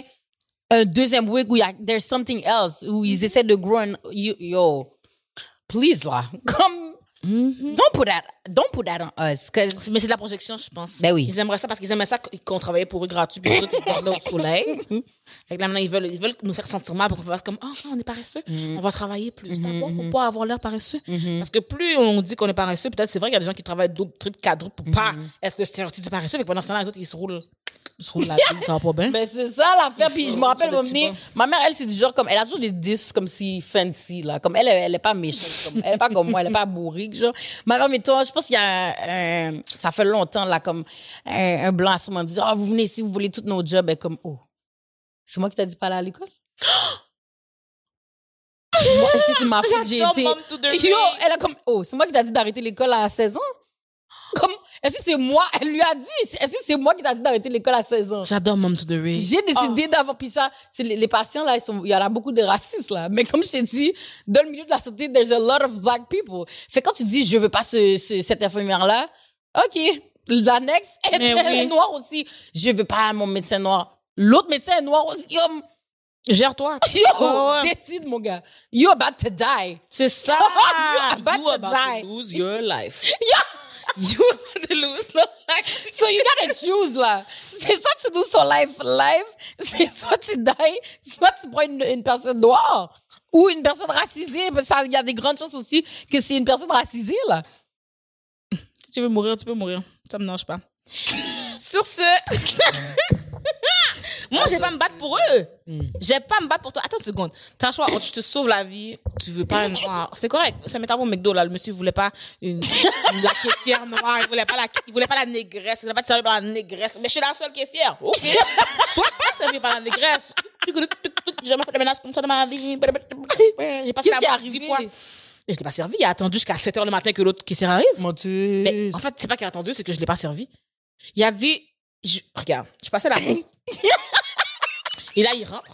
un deuxième week où il y a there's something else où ils essaient de grow un- yo, yo please là [laughs] comme Mhm. don't put that don't put that on us Mais c'est de la projection, je pense. Ben oui. Ils aimeraient ça parce qu'ils aimaient ça qu'on travaillait pour eux gratuit, puis autres, ils au [laughs] soleil. Fait que là, maintenant, ils veulent, ils veulent nous faire sentir mal pour qu'on fasse comme, ah, on est paresseux. On va travailler plus d'abord pour pas avoir l'air paresseux. Parce que plus on dit qu'on est paresseux, peut-être c'est vrai qu'il y a des gens qui travaillent double, triple, quadruple pour pas être le stéréotype du paresseux. Fait que pendant ce temps-là, les autres, ils se roulent, ils se roulent la [laughs] vie, ça va pas bien. ben c'est ça l'affaire. Puis je me rappelle moment ma mère elle c'est du genre comme elle a toujours des disques comme si fancy là. Comme elle elle est pas méchante elle est pas comme moi elle est pas bourrique genre. Ma mère mettons je pense qu'il y a un, ça fait longtemps là comme un, blanc a sûrement dit ah vous venez ici vous voulez tous nos jobs. Et comme oh C'est moi qui t'ai dit pas aller à l'école? [gasps] Moi, c'est ma que j'ai été... Yo, elle a comme... Oh, c'est moi qui t'ai dit d'arrêter l'école à 16 ans? [gasps] Comme... Est-ce que c'est moi? Elle lui a dit. Est-ce que c'est moi qui t'ai dit d'arrêter l'école à 16 ans? J'adore Mom to the Ring. J'ai décidé d'avoir, puis ça, c'est les, les patients, là, ils sont, il y en a beaucoup de racistes, là. Mais comme je t'ai dit, dans le milieu de la santé, there's a lot of black people. Fait quand tu dis, je veux pas ce, ce- cette infirmière-là, OK. L'annexe est oui. noire aussi. Je veux pas mon médecin noir. L'autre médecin est noir aussi. Comme, Gère-toi. [laughs] yo, ouais. décide, mon gars. You about to die. C'est [laughs] ça. You about you to about die. to lose your life. [laughs] Yeah. You about to lose your life. So you gotta choose, là. C'est soit tu loses ton life live, c'est soit tu die, soit tu prends une, une personne noire ou une personne racisée. Il y a des grandes chances aussi que c'est une personne racisée, là. Si tu veux mourir, tu peux mourir. Ça me dérange pas. Sur ce, moi, je vais pas me battre pour eux. Je vais pas me battre pour toi. Attends une seconde. T'as un choix entre je te sauve la vie, tu veux pas une noire. C'est correct. Ça m'est arrivé au McDo, là. Le monsieur voulait pas une, une- la caissière noire. Il voulait pas la, il voulait pas la négresse. Il voulait pas te servir par la négresse. Mais je suis la seule caissière. OK. Sois pas servi par la négresse. J'ai jamais fait de menace comme ça de ma vie. J'ai passé la mort dix fois. Mais je l'ai pas servi. Il a attendu jusqu'à 7 heures le matin que l'autre caissière arrive. Mon Dieu. Mais en fait, c'est pas qu'il a attendu, c'est que je l'ai pas servi. Il a dit, je- regarde, je passais la mop. [laughs] Et là, il rentre.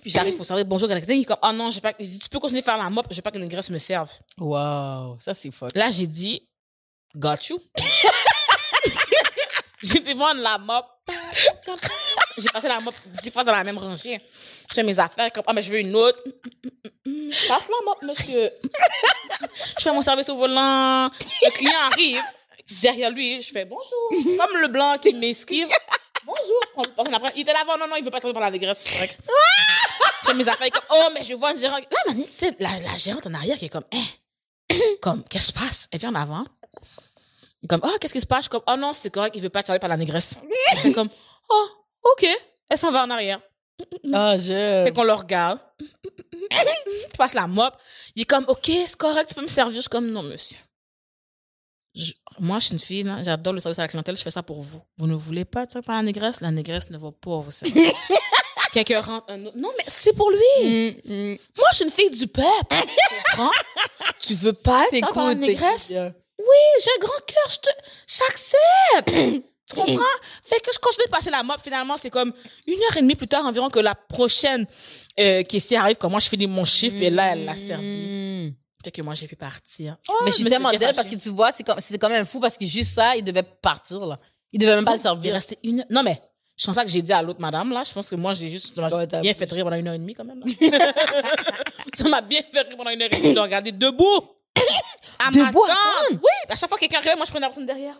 Puis j'arrive pour servir bonjour quelqu'un. Il est comme, oh non, j'ai pas, tu peux continuer à faire la mop, je veux pas que une graisse me serve. Wow, ça c'est fuck. Là, j'ai dit, got you. [laughs] j'ai demandé la mop. J'ai passé la mop dix fois dans la même rangée. Je fais mes affaires, comme, ah, mais je veux une autre. Passe la mop, monsieur. [laughs] je fais mon service au volant. Le client arrive. Derrière lui, je fais bonjour. Comme le blanc qui m'esquive. Bonjour. On passe après. Il était là avant, non, non, il veut pas travailler par la correct. Je fais mes affaires, comme, oh, mais je vois une gérante. Là, man, tu sais, la, la gérante en arrière qui est comme, hein, comme, qu'est-ce qui se passe? Elle vient en avant. Il est comme, oh, qu'est-ce qui se passe? Je suis comme, oh non, c'est correct, il veut pas travailler par la négresse. Elle comme, oh, ok. Elle s'en va en arrière. Ah, je. Fait qu'on le regarde. Tu passes la mop. Il est comme, OK, c'est correct, tu peux me servir. Je suis comme, non, monsieur. Je- moi, je suis une fille, là, j'adore le service à la clientèle, je fais ça pour vous. Vous ne voulez pas tirer par la négresse? La négresse ne va pas vous servir. [laughs] Quelqu'un rentre, un autre. Non, mais c'est pour lui. Mm, mm. Moi, je suis une fille du peuple. Tu comprends? [laughs] tu veux pas tirer par la négresse? Oui, j'ai un grand cœur, je te, j'accepte. [coughs] tu comprends? Fait que je continue de passer la mop. Finalement, c'est comme une heure et demie plus tard environ que la prochaine euh, caissière arrive. Comme moi, je finis mon chiffre et là, elle l'a servi. Fait que moi, j'ai pu partir. Mais je suis me tellement d'elle parce que tu vois, c'est comme, c'est quand même fou parce que juste ça, il devait partir, là. Il devait même pas le Il servir. restait une. Non, mais je pense pas que j'ai dit à l'autre madame, là. Je pense que moi, j'ai juste. ça m'a Ouais, bien fait rire pendant une heure et demie, quand même. là. [laughs] ça m'a bien fait rire pendant une heure et demie de regarder debout. À Debout? Oui, à chaque fois que quelqu'un moi, je prenais la personne derrière.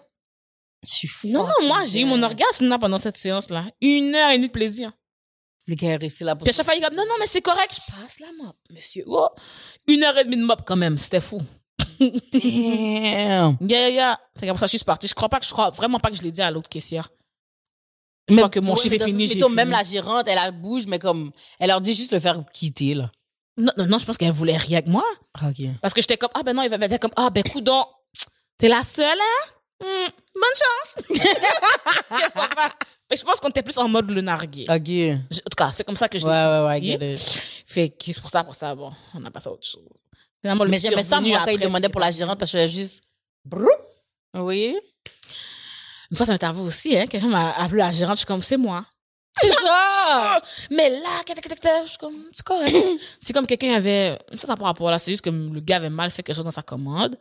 Je suis Non, non, moi, j'ai eu mon orgasme là, pendant cette séance-là. Une heure et demie de plaisir. Le gars est resté là pour Puis à chaque fois, il comme, non, non, mais c'est correct, je passe la mop, monsieur. Oh, une heure et demie de mop quand même, c'était fou. Damn. Yeah, yeah, yeah. Fait qu'après ça, je suis partie. Je crois pas que, je crois vraiment pas que je l'ai dit à l'autre caissière. Je Mais crois que mon ouais, chiffre est fini, j'ai fini. même la gérante, elle la bouge, mais comme, elle leur dit juste de le faire quitter, là. Non, non, non, je pense qu'elle voulait rien avec moi. OK. Parce que j'étais comme, ah ben non, il va dire comme, ah ben coudon, t'es la seule, hein? Hmm, bonne chance. [laughs] Mais je pense qu'on était plus en mode le narguer. OK. Ouais, Je- En tout cas, c'est comme ça que je l'ai ouais, ouais. Fait que c'est pour ça, pour ça, bon, on a passé à autre chose. Finalement, Mais j'aimais ça, moi, quand il demandait pour la gérante, parce que faisais juste... Oui. Une fois, ça m'est arrivé aussi, hein. Quelqu'un m'a appelé la gérante, je suis comme, c'est moi. C'est ça! [laughs] Mais là, je suis comme, c'est correct. c'est comme quelqu'un avait, ça, ça par rapport là, c'est juste que le gars avait mal fait quelque chose dans sa commande.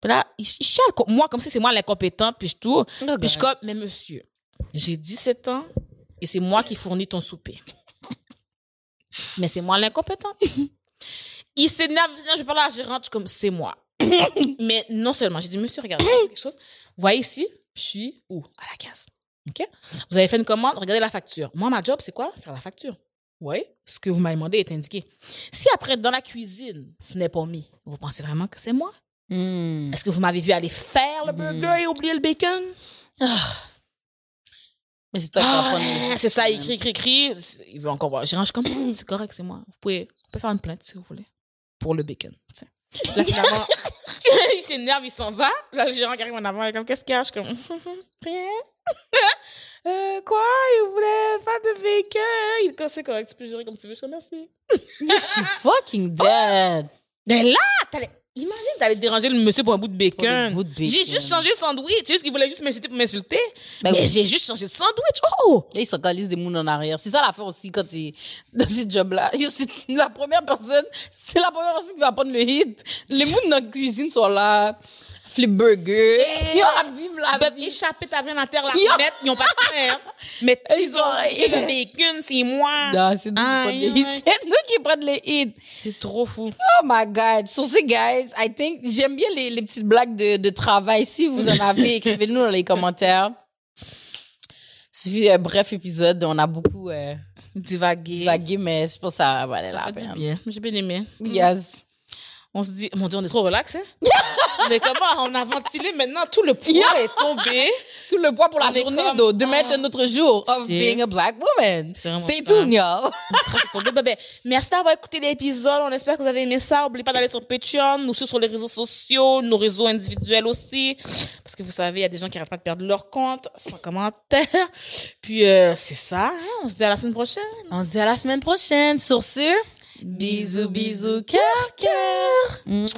Puis là, il, il chiale, comme- moi, comme si c'est moi l'incompétent, puis je tout. Puis je suis comme, mais monsieur, j'ai 17 ans et c'est moi qui fournis ton souper. mais c'est moi l'incompétent. [laughs] il s'énerve, je parle à la gérante, je suis comme, c'est moi. [coughs] mais non seulement, j'ai dit, monsieur, regardez, quelque chose. Vous voyez ici, je suis où? À la caisse. OK? Vous avez fait une commande, regardez la facture. Moi, ma job, c'est quoi? Faire la facture. Oui. Ce que vous m'avez demandé est indiqué. Si après, dans la cuisine, ce n'est pas mis, vous pensez vraiment que c'est moi? Hmm. Est-ce que vous m'avez vu aller faire le burger et oublier le bacon? Mais c'est toi Ah, c'est ça, il crie, crie, crie. Il veut encore voir. Je suis comme, Hum, c'est correct, c'est moi. Vous pouvez, on peut faire une plainte si vous voulez. Pour le bacon. tu sais. Là, finalement, [laughs] il s'énerve, il s'en va. Là, le gérant qui arrive en avant, il est comme, qu'est-ce qu'il y a? Je suis comme, [laughs] Rien. [laughs] euh, quoi? Il voulait pas de bacon. Il dit, c'est correct, tu peux gérer comme tu veux. Je te remercie. Je suis fucking dead. Mais là, t'allais, imagine, t'allais déranger le monsieur pour un bout de bacon. J'ai juste changé de sandwich. C'est juste qu'il voulait juste m'insulter pour m'insulter. Ben mais oui. j'ai juste changé de sandwich. Oh! Et ils des mounes en arrière. C'est ça l'affaire aussi quand tu dans ces jobs-là. Yo, [laughs] C'est la première personne, c'est la première personne qui va prendre le hit. Les mounes dans la cuisine sont là. Flip burger. Yo, à vivre la Ils peuvent vie. échapper ta viande à terre, la mettre, ils ont pas pain, hein. [laughs] Mais Ils ils ont le bacon, c'est moi. Non, c'est nous qui prennent les hits. C'est [laughs] nous qui prennent les hits. C'est trop fou. Oh my God. Sur ces guys, I think, j'aime bien les, les petites blagues de, de travail. Si vous en avez, [laughs] écrivez-nous dans les commentaires. C'est un bref épisode. On a beaucoup euh, Divaguer. divagué, mais je pense que ça valait la Ça peine. bien. J'ai bien aimé. Yes. On se dit, mon Dieu, on est trop relax, hein? Mais comment on a ventilé maintenant, tout le poids est tombé. Tout le poids pour la On journée comme- de demain est un autre jour of being a black woman. Stay tuned, y'all. [laughs] Tombé. Merci d'avoir écouté l'épisode. On espère que vous avez aimé ça. N'oubliez pas d'aller sur Patreon, nous suivre sur les réseaux sociaux, nos réseaux individuels aussi. Parce que vous savez, il y a des gens qui n'arrêtent pas de perdre leur compte sans commentaire. Puis, euh, c'est ça. hein. On se dit à la semaine prochaine. On se dit à la semaine prochaine. Sur ce, Bisous, bisous, cœur, cœur.